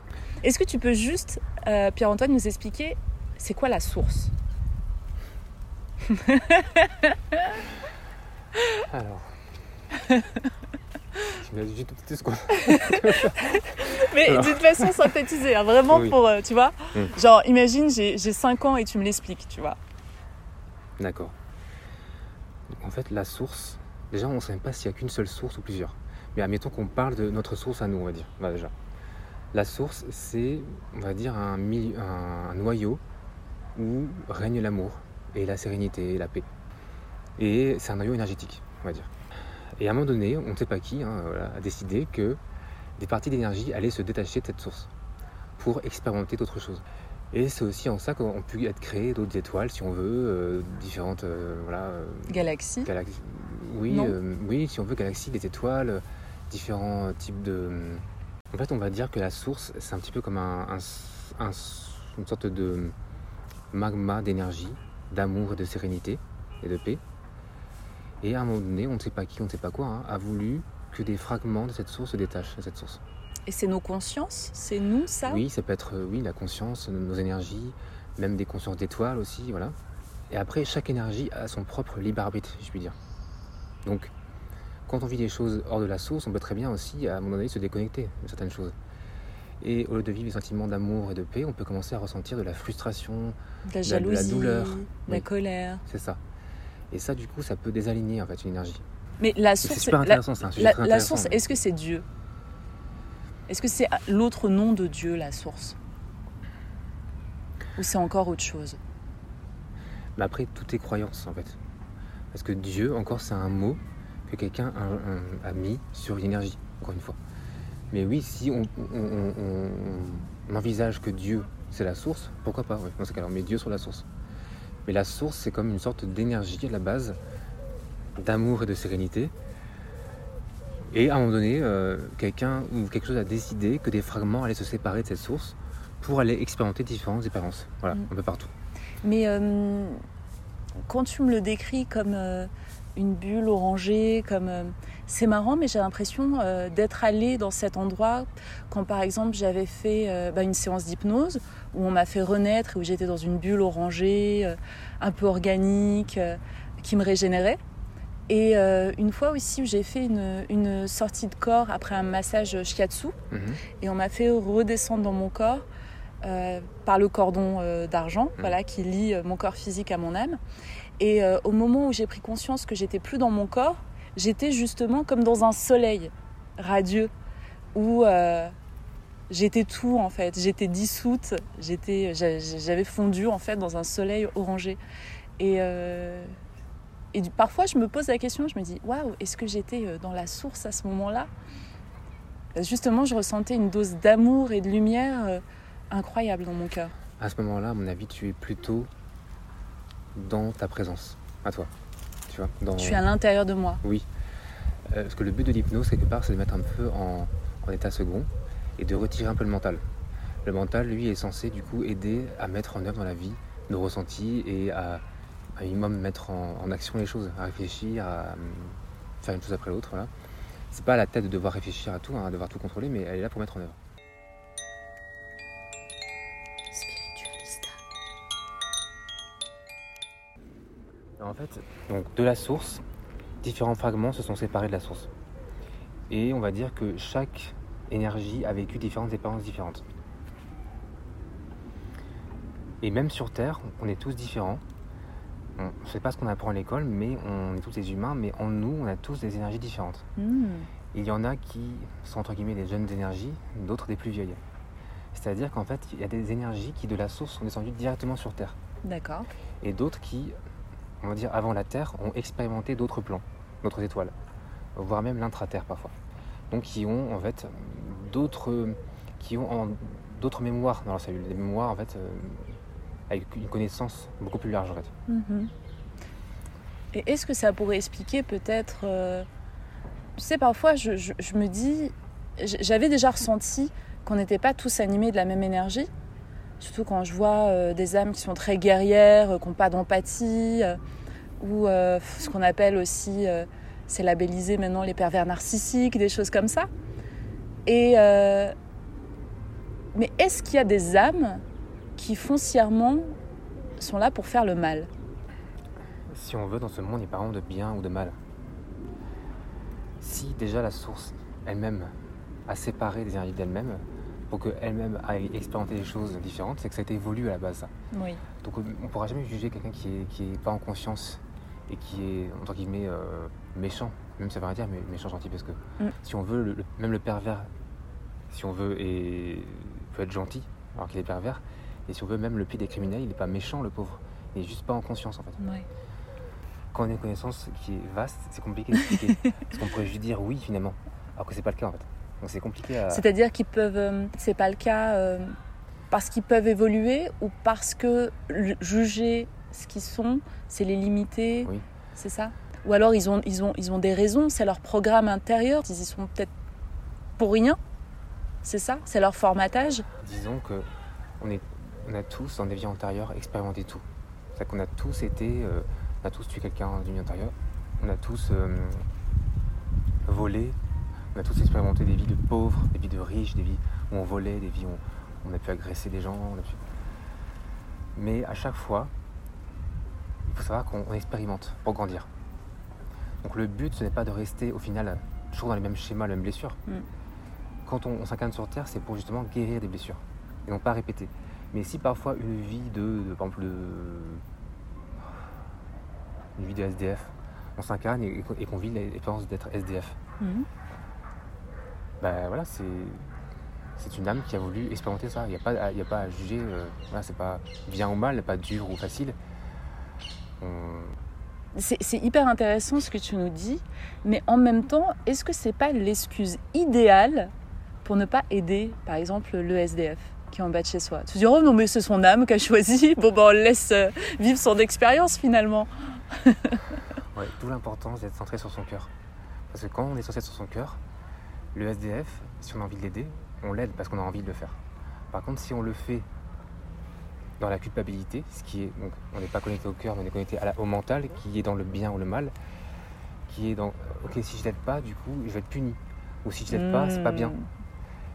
D: Est-ce que tu peux juste, euh, Pierre-Antoine, nous expliquer c'est quoi la source?
E: Alors. [laughs] Tu m'as dit tout ce qu'on- [laughs]
D: Mais d'une façon synthétisée, hein, vraiment
E: Oui.
D: pour, euh, tu vois?
E: Mm.
D: Genre, imagine, j'ai j'ai 5 ans et tu me l'expliques, tu vois.
E: D'accord. En fait, la source, déjà on ne sait même pas s'il n'y a qu'une seule source ou plusieurs. Mais admettons qu'on parle de notre source à nous, on va dire. Déjà. La source, c'est, on va dire, un, mi- un- un noyau où règne l'amour et la sérénité et la paix. Et c'est un noyau énergétique, on va dire. Et à un moment donné, on ne sait pas qui hein, voilà, a décidé que des parties d'énergie allaient se détacher de cette source pour expérimenter d'autres choses. Et c'est aussi en ça qu'ont pu être créées d'autres étoiles, si on veut, euh, différentes euh, voilà, euh,
D: Galaxie.
E: galaxies. Oui, euh, oui, si on veut, galaxies, des étoiles, différents types de. En fait, on va dire que la source, c'est un petit peu comme un, un- un- une sorte de magma d'énergie, d'amour et de sérénité et de paix. Et à un moment donné, on ne sait pas qui, on ne sait pas quoi, hein, a voulu que des fragments de cette source se détachent de cette source.
D: Et c'est nos consciences? C'est nous, ça?
E: Oui, ça peut être euh, oui, la conscience, nos énergies, même des consciences d'étoiles aussi, voilà. Et après, chaque énergie a son propre libre arbitre, je puis dire. Donc, quand on vit des choses hors de la source, on peut très bien aussi, à un moment donné, se déconnecter de certaines choses. Et au lieu de vivre des sentiments d'amour et de paix, on peut commencer à ressentir de la frustration,
D: De la
E: de la
D: jalousie,
E: douleur.
D: de la
E: Oui.
D: colère.
E: c'est ça. Et ça, du coup, ça peut désaligner en fait une énergie.
D: Mais la
E: C'est
D: source,
E: super
D: la-
E: intéressant, c'est un sujet
D: la,
E: très
D: la
E: intéressant.
D: source, est-ce que c'est Dieu? Est-ce que c'est l'autre nom de Dieu, la source? Ou c'est encore autre chose?
E: Mais après, tout est croyance en fait. Parce que Dieu, encore, c'est un mot que quelqu'un a, a- a mis sur une énergie, encore une fois. Mais oui, si on, on- on- on- on envisage que Dieu, c'est la source, pourquoi pas Dans ce cas-là, on met Dieu sur la source. Mais la source, c'est comme une sorte d'énergie à la base, d'amour et de sérénité. Et à un moment donné, euh, quelqu'un ou quelque chose a décidé que des fragments allaient se séparer de cette source pour aller expérimenter différentes expériences. Voilà,
D: Mm.
E: un peu partout.
D: Mais euh, quand tu me le décris comme euh, une bulle orangée, comme euh, c'est marrant, mais j'ai l'impression euh, d'être allée dans cet endroit quand, par exemple, j'avais fait euh, bah, une séance d'hypnose où on m'a fait renaître et où j'étais dans une bulle orangée, un peu organique, qui me régénérait. Et une fois aussi où j'ai fait une, une sortie de corps après un massage shiatsu,
E: Mhm.
D: et on m'a fait redescendre dans mon corps euh, par le cordon euh, d'argent,
E: Mm.
D: voilà, qui lie euh, mon corps physique à mon âme. Et euh, au moment où j'ai pris conscience que j'étais plus dans mon corps, j'étais justement comme dans un soleil radieux où euh, j'étais tout en fait, j'étais dissoute, j'étais, j'a- j'avais fondu en fait dans un soleil orangé. Et euh, et parfois, je me pose la question, je me dis, waouh, est-ce que j'étais dans la source à ce moment-là? Justement, je ressentais une dose d'amour et de lumière incroyable dans mon cœur.
E: À ce moment-là, à mon avis, tu plutôt dans ta présence, à toi. Tu vois dans...
D: Je suis à l'intérieur de moi.
E: Oui. Euh, parce que le but de l'hypnose, quelque part, c'est de mettre un peu en, en état second et de retirer un peu le mental. Le mental, lui, est censé, du coup, aider à mettre en œuvre dans la vie nos ressentis et à, à minimum mettre en, en action les choses, à réfléchir, à hum, faire une chose après l'autre. Voilà. C'est pas à la tête de devoir réfléchir à tout, hein, de devoir tout contrôler, mais elle est là pour mettre en œuvre. Fait, donc de la source, différents fragments se sont séparés de la source. Et on va dire que chaque énergie a vécu différentes expériences différentes. Et même sur Terre, on est tous différents. On ne sait pas ce qu'on apprend à l'école, mais on est tous des humains, mais en nous, on a tous des énergies différentes.
D: Hmm.
E: Il y en a qui sont entre guillemets des jeunes énergies, d'autres des plus vieilles. C'est-à-dire qu'en fait, il y a des énergies qui de la source sont descendues directement sur Terre
D: D'accord.
E: et d'autres qui, on va dire avant la Terre, ont expérimenté d'autres plans, d'autres étoiles, voire même l'intra-Terre parfois. Donc qui ont en fait d'autres, qui ont d'autres mémoires dans leur cellule, des mémoires en fait euh, avec une connaissance beaucoup plus large en fait.
D: Mhm. Et est-ce que ça pourrait expliquer peut-être... euh, Tu sais, parfois, je, me dis... J'avais déjà ressenti qu'on n'était pas tous animés de la même énergie. Surtout quand je vois euh, des âmes qui sont très guerrières, euh, qui n'ont pas d'empathie, euh, ou ce qu'on appelle aussi, c'est labellisé maintenant les pervers narcissiques, des choses comme ça. Et mais est-ce qu'il y a des âmes qui foncièrement sont là pour faire le mal?
E: Si on veut, dans ce monde, il n'y a pas vraiment de bien ou de mal. Si déjà la source elle-même a séparé des énergies d'elle-même, pour qu'elle-même aille expérimenter des choses différentes, c'est que ça a été voulu à la base.
D: Oui.
E: Donc on ne pourra jamais juger quelqu'un qui est, qui est pas en conscience et qui est, entre guillemets, euh, méchant. Même ça veut rien dire, mais méchant gentil, parce que
D: Mm.
E: si on veut, le- le- même le pervers, si on veut, et peut être gentil, alors qu'il est pervers. Et si on veut, même le pire des criminels, il n'est pas méchant, le pauvre. Il est juste pas en conscience, en fait. Quand on a une connaissance qui est vaste, c'est compliqué d'expliquer. [laughs] parce qu'on pourrait juste dire oui, finalement. Alors que c'est pas le cas, en fait. Donc c'est compliqué à...
D: C'est-à-dire qu'ils peuvent, euh, c'est pas le cas euh, parce qu'ils peuvent évoluer ou parce que juger ce qu'ils sont, c'est les limiter,
E: Oui.
D: c'est ça? Ou alors ils ont, ils ont, ils ont des raisons, c'est leur programme intérieur, ils y sont peut-être pour rien, c'est ça? C'est leur formatage?
E: Disons que on, est, on a tous, dans des vies antérieures, expérimenté tout. C'est-à-dire qu'on a tous été, euh, on a tous tué quelqu'un dans une vie antérieure, on a tous euh, volé, on a tous expérimenté des vies de pauvres, des vies de riches, des vies où on volait, des vies où on, on a pu agresser des gens. on a pu- Mais à chaque fois, il faut savoir qu'on on expérimente pour grandir. Donc le but, ce n'est pas de rester au final toujours dans les mêmes schémas, les mêmes blessures.
D: Mm.
E: Quand on, on s'incarne sur Terre, c'est pour justement guérir des blessures et non pas répéter. Mais si parfois une vie de, de- par exemple, de, une vie de SDF on s'incarne et, et qu'on vit l'expérience d'être SDF.
D: Mhm.
E: Ben voilà, c'est c'est une âme qui a voulu expérimenter ça. Il n'y a, pas y a pas à juger, euh, voilà, c'est pas bien ou mal, pas dur ou facile. On-
D: C'est c'est hyper intéressant ce que tu nous dis, mais en même temps, est-ce que c'est pas l'excuse idéale pour ne pas aider, par exemple, le SDF qui est en bas de chez soi? Tu dis, oh non, mais c'est son âme qui a choisi, [laughs] bon, ben on le laisse euh, vivre son expérience finalement. [laughs]
E: Ouais, d'où l'importance d'être centré sur son cœur. Parce que quand on est centré sur son cœur, le SDF, si on a envie de l'aider, on l'aide parce qu'on a envie de le faire. Par contre, si on le fait dans la culpabilité, ce qui est donc on n'est pas connecté au cœur, mais on est connecté à la- au mental, qui est dans le bien ou le mal, qui est dans ok si je l'aide pas, du coup je vais être puni, ou si je l'aide pas, c'est pas bien.
D: Hmm.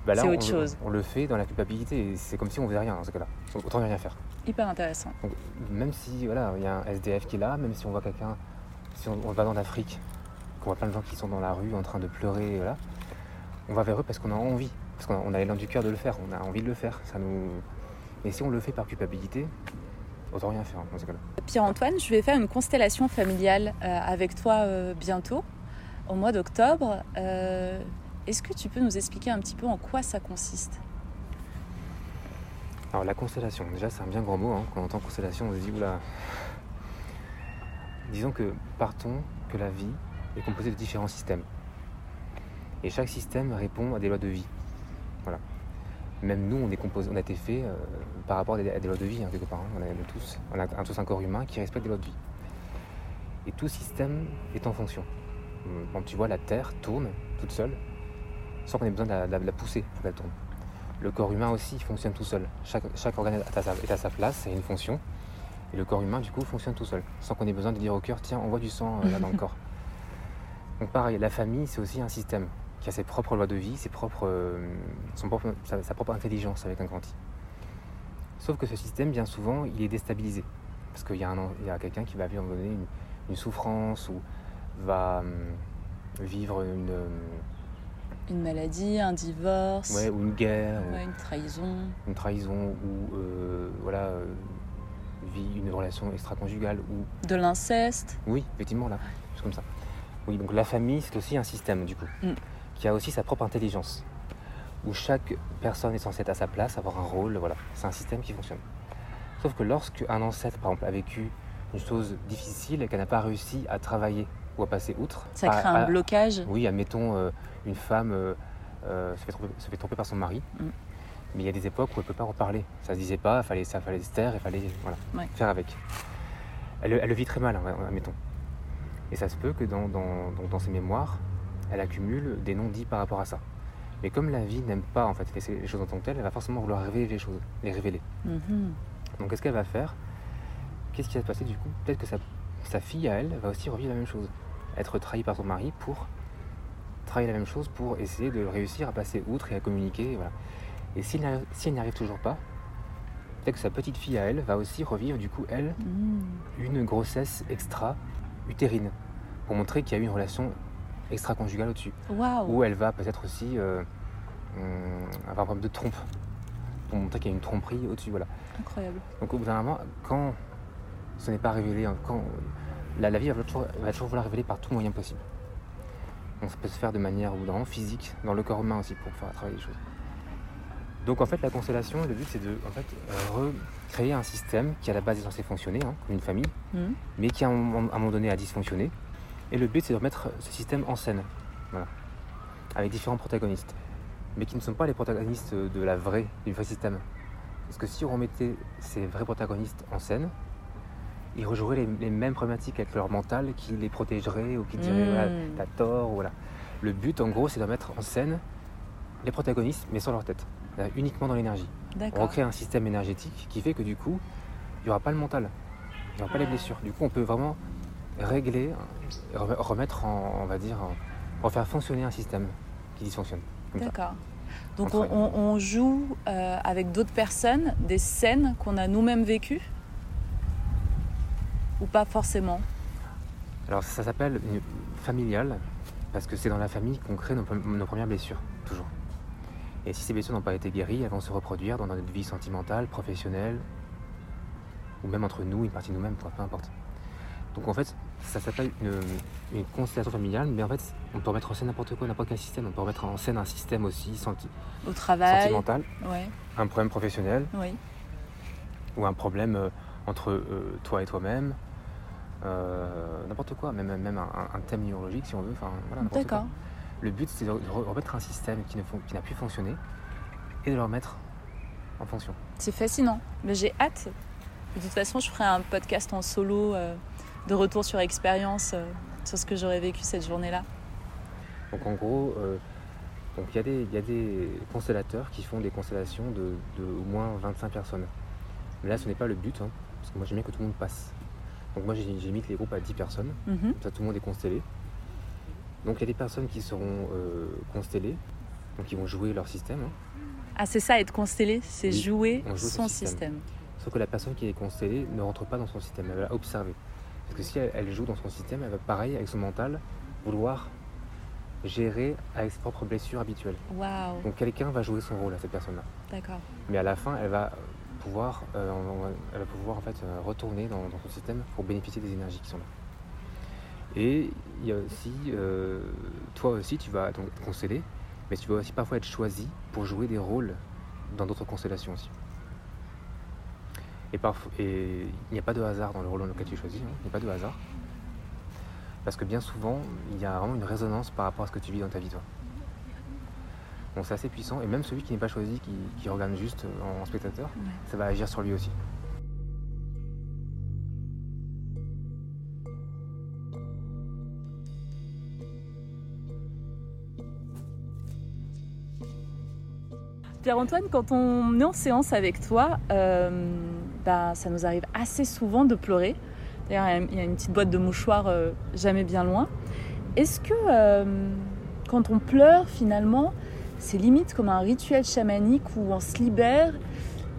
E: Bah là,
D: C'est
E: on,
D: autre chose.
E: on le fait dans la culpabilité, et c'est comme si on faisait rien dans ce cas-là. Autant ne rien faire.
D: Hyper intéressant.
E: Donc, même si voilà, il y a un SDF qui est là, même si on voit quelqu'un, si on, on va dans l'Afrique, qu'on voit plein de gens qui sont dans la rue en train de pleurer, voilà, on va vers eux parce qu'on a envie, parce qu'on a, on a l'élan du cœur de le faire, on a envie de le faire. Ça nous... Et si on le fait par culpabilité, autant rien faire dans ce cas-là.
D: Pierre-Antoine, je vais faire une constellation familiale euh, avec toi euh, bientôt, au mois d'octobre. Euh, Est-ce que tu peux nous expliquer un petit peu en quoi ça consiste?
E: Alors la constellation, déjà c'est un bien grand mot, hein. quand on entend constellation on se dit oula. Disons que partons que la vie est composée de différents systèmes. Et chaque système répond à des lois de vie. Voilà. Même nous on est composé, on a été fait euh, par rapport à des, à des lois de vie, hein, quelque part. hein. On, a tous, on a un- tous un corps humain qui respecte des lois de vie. Et tout système est en fonction. Hum, Quand tu vois la Terre tourne toute seule, sans qu'on ait besoin de la, de pousser pour qu'elle tourne. Le corps humain aussi fonctionne tout seul. Chaque, chaque organe est à, sa, est à sa place, et une fonction. Et le corps humain, du coup, fonctionne tout seul, sans qu'on ait besoin de dire au cœur, tiens, envoie du sang euh, là dans le [laughs] corps. Donc pareil, la famille, c'est aussi un système qui a ses propres lois de vie, ses propres, euh, son propre- sa, sa propre intelligence avec un grand I. Sauf que ce système, bien souvent, il est déstabilisé. Parce qu'il y a, a quelqu'un qui va vivre donné une, une souffrance ou va hum, vivre une, hum,
D: Une maladie, un divorce,
E: ouais, ou une guerre. ou-
D: ouais, une trahison.
E: une trahison ou euh, voilà euh, vit une relation extra-conjugale ou
D: De l'inceste.
E: oui effectivement là c'est comme ça oui donc la famille c'est aussi un système du coup
D: Mm.
E: Qui a aussi sa propre intelligence où chaque personne est censée être à sa place avoir un rôle voilà c'est un système qui fonctionne sauf que lorsque un ancêtre par exemple a vécu une chose difficile et qu'elle n'a pas réussi à travailler ou à passer outre
D: Ça
E: à-
D: crée un
E: à-
D: blocage.
E: oui, admettons, euh, une femme euh, euh, se, fait tromper, se fait tromper par son mari,
D: Mm.
E: mais il y a des époques où elle ne peut pas en parler. Ça se disait pas, il fallait, ça fallait se taire, il fallait voilà,
D: Ouais.
E: faire avec. Elle, elle le vit très mal, hein, admettons. Et ça se peut que dans, dans, dans- dans ses mémoires, elle accumule des non-dits par rapport à ça. Mais comme la vie n'aime pas en fait les choses en tant que telles, elle va forcément vouloir révéler les choses, les révéler.
D: Mhm.
E: Donc qu'est-ce qu'elle va faire? Qu'est-ce qui va se passer du coup? Peut-être que sa, sa fille à elle va aussi revivre la même chose. Être trahie par son mari pour travailler la même chose pour essayer de réussir à passer outre et à communiquer. Voilà. Et si elle n'y arrive toujours pas, peut-être que sa petite fille à elle va aussi revivre du coup elle
D: Mhm.
E: une grossesse extra-utérine pour montrer qu'il y a eu une relation extra-conjugale au-dessus.
D: Waouh.
E: Ou elle va peut-être aussi euh, hum, avoir un problème de trompe pour montrer qu'il y a une tromperie au-dessus. Voilà.
D: Incroyable.
E: Donc au bout d'un moment, quand ce n'est pas révélé, hein, quand la, la vie va toujours, va toujours vouloir révéler par tout moyen possible. Donc ça peut se faire de manière ou vraiment physique, dans le corps humain aussi, pour faire travailler les choses. Donc en fait, la constellation, le but c'est de en fait, euh, recréer un système qui à la base est censé fonctionner, hein, comme une famille,
D: Mhm.
E: mais qui à un, moment- à un moment donné a dysfonctionné. Et le but c'est de remettre ce système en scène, voilà, avec différents protagonistes, mais qui ne sont pas les protagonistes de la vraie, du vrai système. Parce que si on remettait ces vrais protagonistes en scène, ils rejoueraient les, les mêmes problématiques avec leur mental qui les protégerait ou qui dirait
D: Mm.
E: voilà, t'as tort. ou Voilà. Le but en gros c'est de mettre en scène les protagonistes mais sans leur tête, euh, uniquement dans l'énergie. On recrée un système énergétique qui fait que du coup il n'y aura pas le mental, il n'y aura pas les blessures. Du coup on peut vraiment régler, rem- remettre en, on va dire, en- refaire fonctionner un système qui dysfonctionne.
D: D'accord. Donc
E: On
D: on, on- on joue euh, avec d'autres personnes des scènes qu'on a nous-mêmes vécues? Ou pas forcément?
E: Alors ça s'appelle une familiale parce que c'est dans la famille qu'on crée nos, nos premières blessures, toujours. Et si ces blessures n'ont pas été guéries, elles vont se reproduire dans notre vie sentimentale, professionnelle, ou même entre nous, une partie de nous-mêmes, peu importe. Donc en fait, ça s'appelle une, une constellation familiale, mais en fait, on peut remettre en scène n'importe quoi, n'importe quel système. On peut remettre en scène un système aussi senti-
D: Au travail.
E: sentimental,
D: Ouais,
E: un problème professionnel,
D: oui.
E: ou un problème euh, entre euh, toi et toi-même, euh, n'importe quoi, même, même un, un thème neurologique si on veut, enfin voilà.
D: D'accord.
E: Le but c'est de re- remettre un système qui ne fon- qui n'a plus fonctionné et de le remettre en fonction.
D: C'est fascinant. Mais j'ai hâte. De toute façon, je ferai un podcast en solo de retour sur expérience euh, sur ce que j'aurais vécu cette journée-là.
E: Donc en gros, euh, il y, a des- il y a des constellateurs qui font des constellations de, de au moins 25 personnes. Mais là ce n'est pas le but, hein, parce que moi j'aime bien que tout le monde passe. Donc moi j'ai mis les groupes à 10 personnes,
D: Mhm.
E: ça tout le monde est constellé. Donc il y a des personnes qui seront euh, constellées, donc ils vont jouer leur système. hein.
D: Ah, c'est ça, être constellé, c'est
E: Oui,
D: jouer
E: on joue
D: son
E: son système.
D: système.
E: Sauf que la personne qui est constellée ne rentre pas dans son système, elle va observer. Parce que si elle, elle joue dans son système, elle va pareil avec son mental vouloir gérer avec ses propres blessures habituelles. Donc quelqu'un va jouer son rôle à cette personne-là.
D: d'accord.
E: Mais à la fin, elle va pouvoir, euh, elle va pouvoir en fait euh, retourner dans, dans son système pour bénéficier des énergies qui sont là. Et il y a aussi, euh, toi aussi, tu vas donc être constellé, mais tu vas aussi parfois être choisi pour jouer des rôles dans d'autres constellations aussi. Et, parfois, et il n'y a pas de hasard dans le rôle dans lequel tu choisis, hein, il n'y a pas de hasard. Parce que bien souvent, il y a vraiment une résonance par rapport à ce que tu vis dans ta vie, toi. Donc c'est assez puissant, et même celui qui n'est pas choisi, qui, qui regarde juste en spectateur,
D: Ouais.
E: ça va agir sur lui aussi.
D: Pierre-Antoine, quand on est en séance avec toi, euh, bah, ça nous arrive assez souvent de pleurer. D'ailleurs, il y a une petite boîte de mouchoirs euh, jamais bien loin. Est-ce que euh, quand on pleure, finalement, c'est limite comme un rituel chamanique où on se libère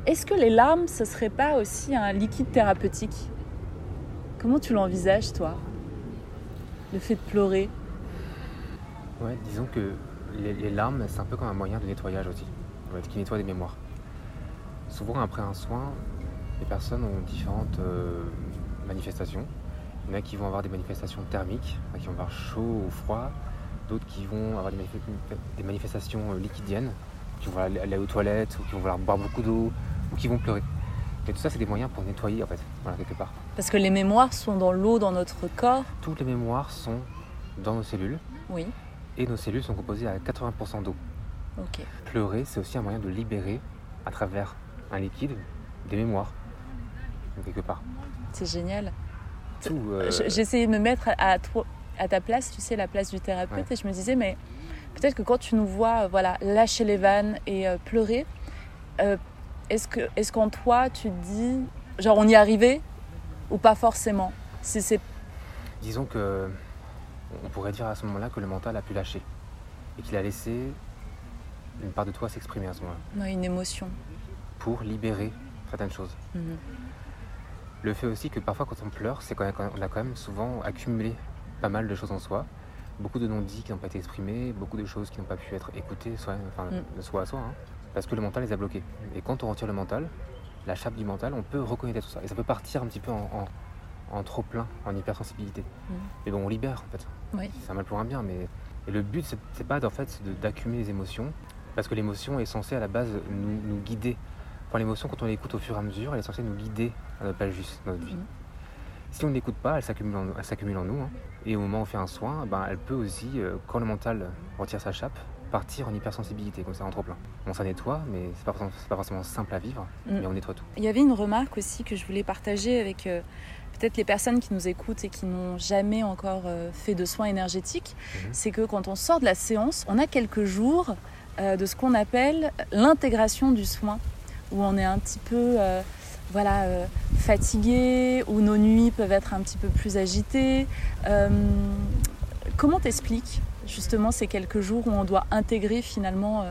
D: Est-ce que les larmes, ce serait pas aussi un liquide thérapeutique? Comment tu l'envisages, toi? Le fait de pleurer?
E: Ouais, disons que les, larmes, c'est un peu comme un moyen de nettoyage aussi, qui nettoie des mémoires. Souvent, après un soin, les personnes ont différentes euh, manifestations. Il y en a qui vont avoir des manifestations thermiques, il y en a qui vont avoir chaud ou froid, d'autres qui vont avoir des, manif- des manifestations euh, liquidiennes, qui vont aller, aux toilettes, ou qui vont vouloir boire beaucoup d'eau, ou qui vont pleurer. Et tout ça, c'est des moyens pour nettoyer, en fait, voilà, quelque part.
D: Parce que les mémoires sont dans l'eau, dans notre corps.
E: Toutes les mémoires sont dans nos cellules,
D: Oui,
E: et nos cellules sont composées à 80% d'eau.
D: ok.
E: Pleurer, c'est aussi un moyen de libérer à travers un liquide des mémoires, quelque part.
D: C'est génial.
E: Euh,
D: Je- J'essayais de me mettre à, à toi- à ta place, tu sais, la place du thérapeute,
E: Ouais.
D: et je me disais, mais peut-être que quand tu nous vois, euh, voilà, lâcher les vannes et euh, pleurer, euh, est-ce que, est-ce qu'en toi, tu te dis, genre, on y est arrivé ou pas forcément? Si c'est
E: disons que on pourrait dire à ce moment-là que le mental a pu lâcher et qu'il a laissé une part de toi s'exprimer à ce moment-là
D: une émotion.
E: pour libérer certaines choses.
D: Mhm.
E: Le fait aussi que parfois quand on pleure, c'est qu'on a quand même souvent accumulé pas mal de choses en soi, beaucoup de non-dits qui n'ont pas été exprimés, beaucoup de choses qui n'ont pas pu être écoutées, soit, enfin,
D: Mm.
E: de soi à soi, hein, parce que le mental les a bloquées. Et quand on retire le mental, la chape du mental, on peut reconnaître tout ça. Et ça peut partir un petit peu en, en- en trop plein, en hypersensibilité.
D: Mm.
E: Mais bon, on libère en fait.
D: Oui.
E: C'est un mal pour un bien, mais et le but c'est pas en fait d'accumuler les émotions, parce que l'émotion est censée à la base nous, nous guider. Enfin, l'émotion quand on l'écoute au fur et à mesure, elle est censée nous guider notre page juste notre vie.
D: Mhm.
E: Si on ne l'écoute pas, elle s'accumule en, elle en nous. hein. Et au moment où on fait un soin, ben, elle peut aussi, euh, quand le mental retire sa chape, partir en hypersensibilité, comme ça en trop plein. Bon, ça nettoie, mais c'est pas, pas forcément simple à vivre,
D: Mm.
E: mais on nettoie tout.
D: Il y avait une remarque aussi que je voulais partager avec euh, peut-être les personnes qui nous écoutent et qui n'ont jamais encore euh, fait de soins énergétiques.
E: Mhm.
D: C'est que quand on sort de la séance, on a quelques jours de ce qu'on appelle l'intégration du soin, où on est un petit peu voilà, euh, fatigué, où nos nuits peuvent être un petit peu plus agitées. Euh, comment t'expliques justement ces quelques jours où on doit intégrer finalement euh,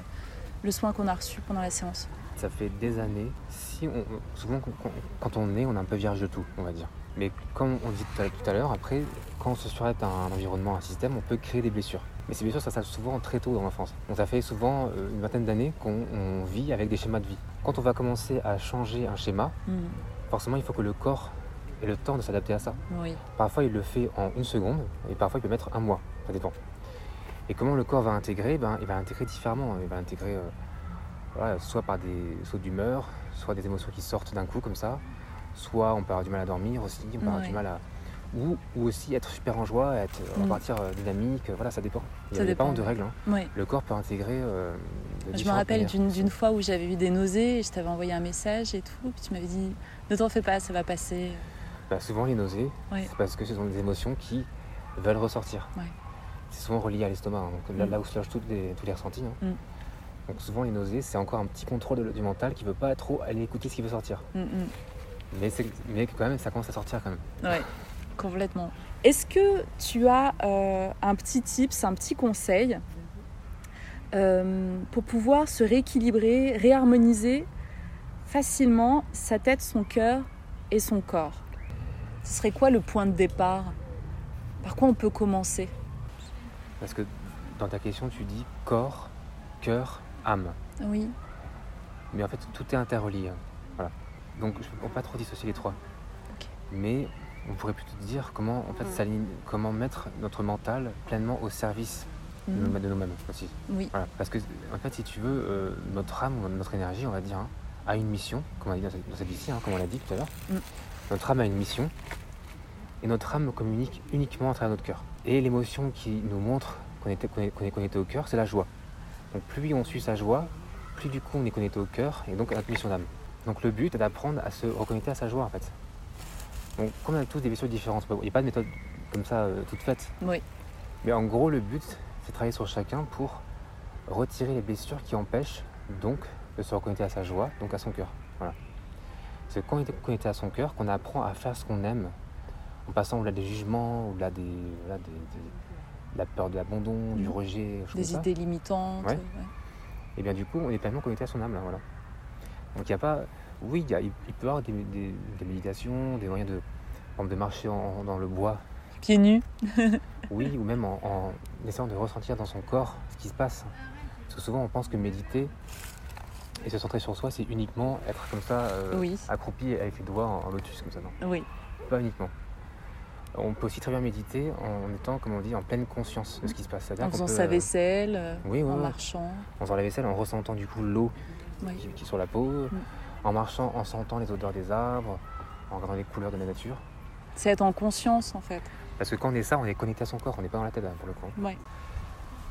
D: le soin qu'on a reçu pendant la séance?
E: Ça fait des années. Si souvent, quand- on est, on est un peu vierge de tout, on va dire. Mais comme on dit tout à- l'heure, après, quand on se un environnement, un système, on peut créer des blessures. Mais ces blessures, ça s'installe souvent très tôt dans l'enfance. Donc ça fait souvent euh, une vingtaine d'années qu'on on vit avec des schémas de vie. Quand on va commencer à changer un schéma,
D: Mhm.
E: forcément, il faut que le corps et le temps de s'adapter à ça.
D: Oui.
E: Parfois, il le fait en une seconde et parfois, il peut mettre un mois. Ça dépend. Et comment le corps va intégrer? Ben, Il va intégrer différemment. Il va intégrer euh, voilà, soit par des sauts d'humeur, soit des émotions qui sortent d'un coup comme ça, soit on peut avoir du mal à dormir aussi, on peut avoir du mal à. Ou, ou aussi être super en joie, être,
D: Mm.
E: repartir euh, dynamique, euh, voilà, ça dépend. Il a
D: dépend,
E: pas de règles. hein.
D: Oui.
E: Le corps peut intégrer. euh, de
D: Je me rappelle d'une fois où j'avais eu des nausées et je t'avais envoyé un message et tout, puis tu m'avais dit ne t'en fais pas, ça va passer.
E: Bah, souvent, les nausées, c'est parce que ce sont des émotions qui veulent ressortir. C'est souvent relié à l'estomac, hein, donc là,
D: Mm.
E: là où se logent les, tous les ressentis. hein.
D: Mm.
E: Donc souvent, les nausées, c'est encore un petit contrôle de- du mental qui veut pas trop aller écouter ce qui veut sortir.
D: Mm.
E: Mais, mais quand même, ça commence à sortir quand même.
D: Ouais, [laughs] complètement. Est-ce que tu as euh, un petit tips, un petit conseil euh, pour pouvoir se rééquilibrer, réharmoniser facilement sa tête, son cœur et son corps? Ce serait quoi le point de départ? Par quoi on peut commencer?
E: Parce que dans ta question, tu dis corps, cœur, âme.
D: Oui,
E: Mais en fait, tout est interrelié. Voilà. Donc, je ne peux pas trop dissocier les trois. Mais on pourrait plutôt dire comment, en fait, s'aligner- comment mettre notre mental pleinement au service de de nous-mêmes aussi.
D: oui,
E: Voilà. Parce que, en fait, si tu veux, euh, notre âme notre énergie, on va dire, hein, a une mission, comme on a dit dans cette, dans cette vie-ci, hein, comme on l'a dit tout à l'heure.
D: Mm.
E: Notre âme a une mission et notre âme communique uniquement à travers notre cœur. Et l'émotion qui nous montre qu'on était, qu'on est connecté au cœur, c'est la joie. Donc plus on suit sa joie, plus du coup on est connecté au cœur et donc à notre mission d'âme. Donc le but est d'apprendre à se reconnecter à sa joie en fait. On a tous des blessures différentes, il n'y a pas de méthode comme ça euh, toute faite.
D: oui,
E: Mais en gros, le but, c'est de travailler sur chacun pour retirer les blessures qui empêchent donc de se reconnecter à sa joie, donc à son cœur. Voilà. C'est quand on est connecté à son cœur qu'on apprend à faire ce qu'on aime, en passant au-delà des jugements, au-delà des, voilà, des- des- de la peur de l'abandon, du
D: Mhm.
E: rejet, des ça.
D: idées limitantes.
E: Ouais.
D: ouais.
E: Et bien du coup, on est pleinement connecté à son âme là, voilà. Donc il n'y a pas, oui, il, y a- il il peut y avoir des, des- des méditations, des moyens de, de marcher en- dans le bois
D: Pieds nus. [laughs]
E: Oui, ou même en, en essayant de ressentir dans son corps ce qui se passe. Parce que souvent on pense que méditer et se centrer sur soi, c'est uniquement être comme ça, euh,
D: Oui.
E: accroupi avec les doigts en, en lotus, comme ça. Non,
D: Oui,
E: pas uniquement. On peut aussi très bien méditer en étant, comme on dit, en pleine conscience de ce qui se passe.
D: En faisant
E: peut,
D: sa
E: euh,
D: vaisselle, euh,
E: oui, oui,
D: en marchant.
E: en faisant la vaisselle, en ressentant du coup l'eau qui, qui est sur la peau, en marchant, en sentant les odeurs des arbres, en regardant les couleurs de la nature.
D: C'est être en conscience en fait.
E: Parce que quand on est ça, on est connecté à son corps, on n'est pas dans la tête hein, pour le coup.
D: Ouais.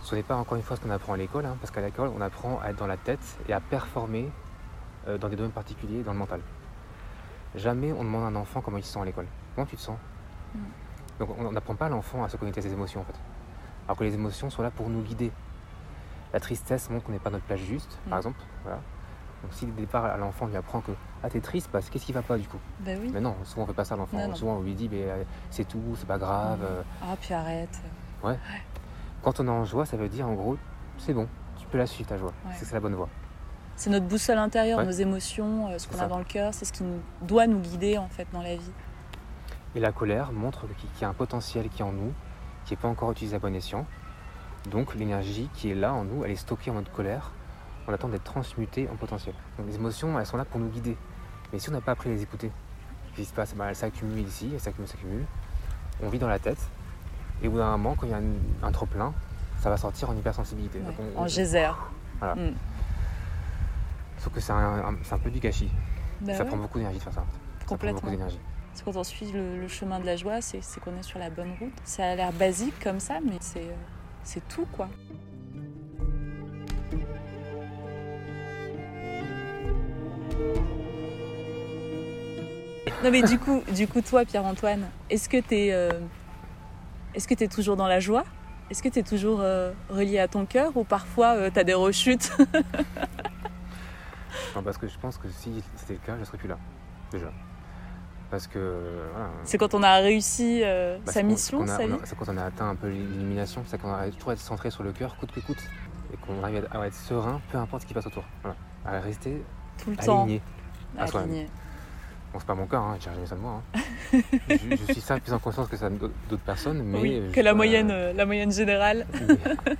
E: Ce n'est pas encore une fois ce qu'on apprend à l'école, hein, parce qu'à l'école, on apprend à être dans la tête et à performer euh, dans des domaines particuliers, dans le mental. Jamais on demande à un enfant comment il se sent à l'école. Comment tu te sens?
D: Mm.
E: Donc on n'apprend pas à l'enfant à se connecter à ses émotions en fait. Alors que les émotions sont là pour nous guider. La tristesse montre qu'on n'est pas à notre place juste, par
D: Mm.
E: exemple. Voilà. Donc si le départ à l'enfant lui apprend que ah t'es triste, bah, qu'est-ce qui va pas du coup?
D: Ben oui.
E: Mais non, souvent on fait pas ça à l'enfant. Souvent on lui dit mais, euh, c'est tout, c'est pas grave. Euh,
D: Ah, puis arrête.
E: quand on est en joie, ça veut dire en gros, c'est bon, tu peux la suivre ta joie.
D: Ouais.
E: C'est la bonne voie.
D: C'est notre boussole intérieure,
E: Ouais.
D: nos émotions, euh, ce qu'on a dans le cœur, c'est ce qui nous, doit nous guider en fait dans la vie.
E: Et la colère montre qu'il qu'il y a un potentiel qui est en nous, qui n'est pas encore utilisé à bon escient. Donc l'énergie qui est là en nous, elle est stockée en mode colère, on attend d'être transmutée en potentiel. Donc les émotions, elles sont là pour nous guider. Mais si on n'a pas appris à les écouter, ce qui se passe, bah, elles s'accumulent ici, elles s'accumulent, s'accumulent. On vit dans la tête, et au bout d'un moment, quand il y a un, un trop-plein, ça va sortir en hypersensibilité.
D: Ouais.
E: Donc, on-
D: En geyser.
E: Voilà.
D: Mm.
E: Sauf que c'est un, un- c'est un peu du gâchis.
D: Bah
E: ça
D: ouais,
E: prend beaucoup d'énergie de faire ça. Ça prend
D: Complètement.
E: beaucoup d'énergie.
D: C'est quand on suit le, le chemin de la joie, c'est qu'on est sur la bonne route. Ça a l'air basique comme ça, mais c'est euh, c'est tout quoi. Non mais du coup, du coup toi Pierre-Antoine, est-ce que tu es est-ce que tu es toujours dans la joie? Est-ce que tu es toujours euh, relié à ton cœur ou parfois tu as des rechutes?
E: Non, parce que je pense que si c'était le cas, je serais plus là, déjà. Parce que, euh, voilà.
D: C'est quand on a réussi euh,
E: bah,
D: sa mission,
E: a-
D: sa vie
E: a- C'est quand on a atteint un peu l'illumination, c'est qu'on arrive toujours à être centré sur le cœur, coûte que coûte. Et qu'on arrive à à être serein, peu importe ce qui passe autour. Voilà. À rester
D: tout le temps.
E: aligné. à soi-même.
D: Aligné.
E: Bon, c'est pas mon cas, hein, dirais jamais ça de moi. hein. [laughs] je, je suis ça plus en conscience que ça d'autres personnes, mais.
D: oui, que la
E: pas-
D: moyenne, euh, la moyenne générale.
E: mais-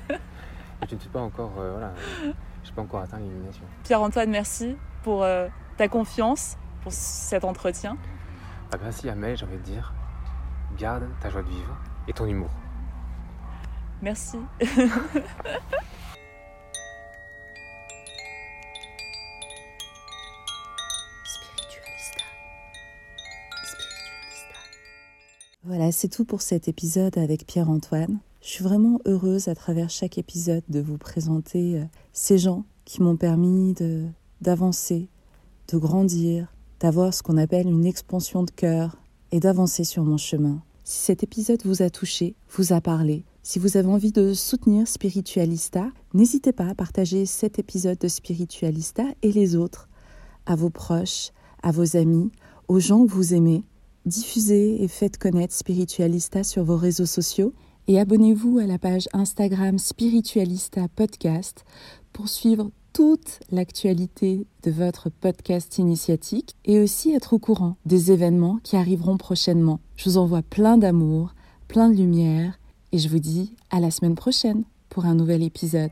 E: mais je ne suis pas encore. euh, voilà. Je n'ai pas encore atteint l'illumination.
D: Pierre-Antoine, merci pour euh, ta confiance, pour cet entretien.
E: Ah bah si, Amel, j'ai envie de dire, garde ta joie de vivre et ton humour.
G: Merci. [laughs]
D: Voilà, c'est tout pour cet épisode avec Pierre-Antoine. Je suis vraiment heureuse à travers chaque épisode de vous présenter euh, ces gens qui m'ont permis de d'avancer, de grandir, d'avoir ce qu'on appelle une expansion de cœur et d'avancer sur mon chemin. Si cet épisode vous a touché, vous a parlé, si vous avez envie de soutenir Spiritualista, n'hésitez pas à partager cet épisode de Spiritualista et les autres à vos proches, à vos amis, aux gens que vous aimez. Diffusez et faites connaître Spiritualista sur vos réseaux sociaux et abonnez-vous à la page Instagram Spiritualista Podcast pour suivre toute l'actualité de votre podcast initiatique et aussi être au courant des événements qui arriveront prochainement. Je vous envoie plein d'amour, plein de lumière et je vous dis à la semaine prochaine pour un nouvel épisode.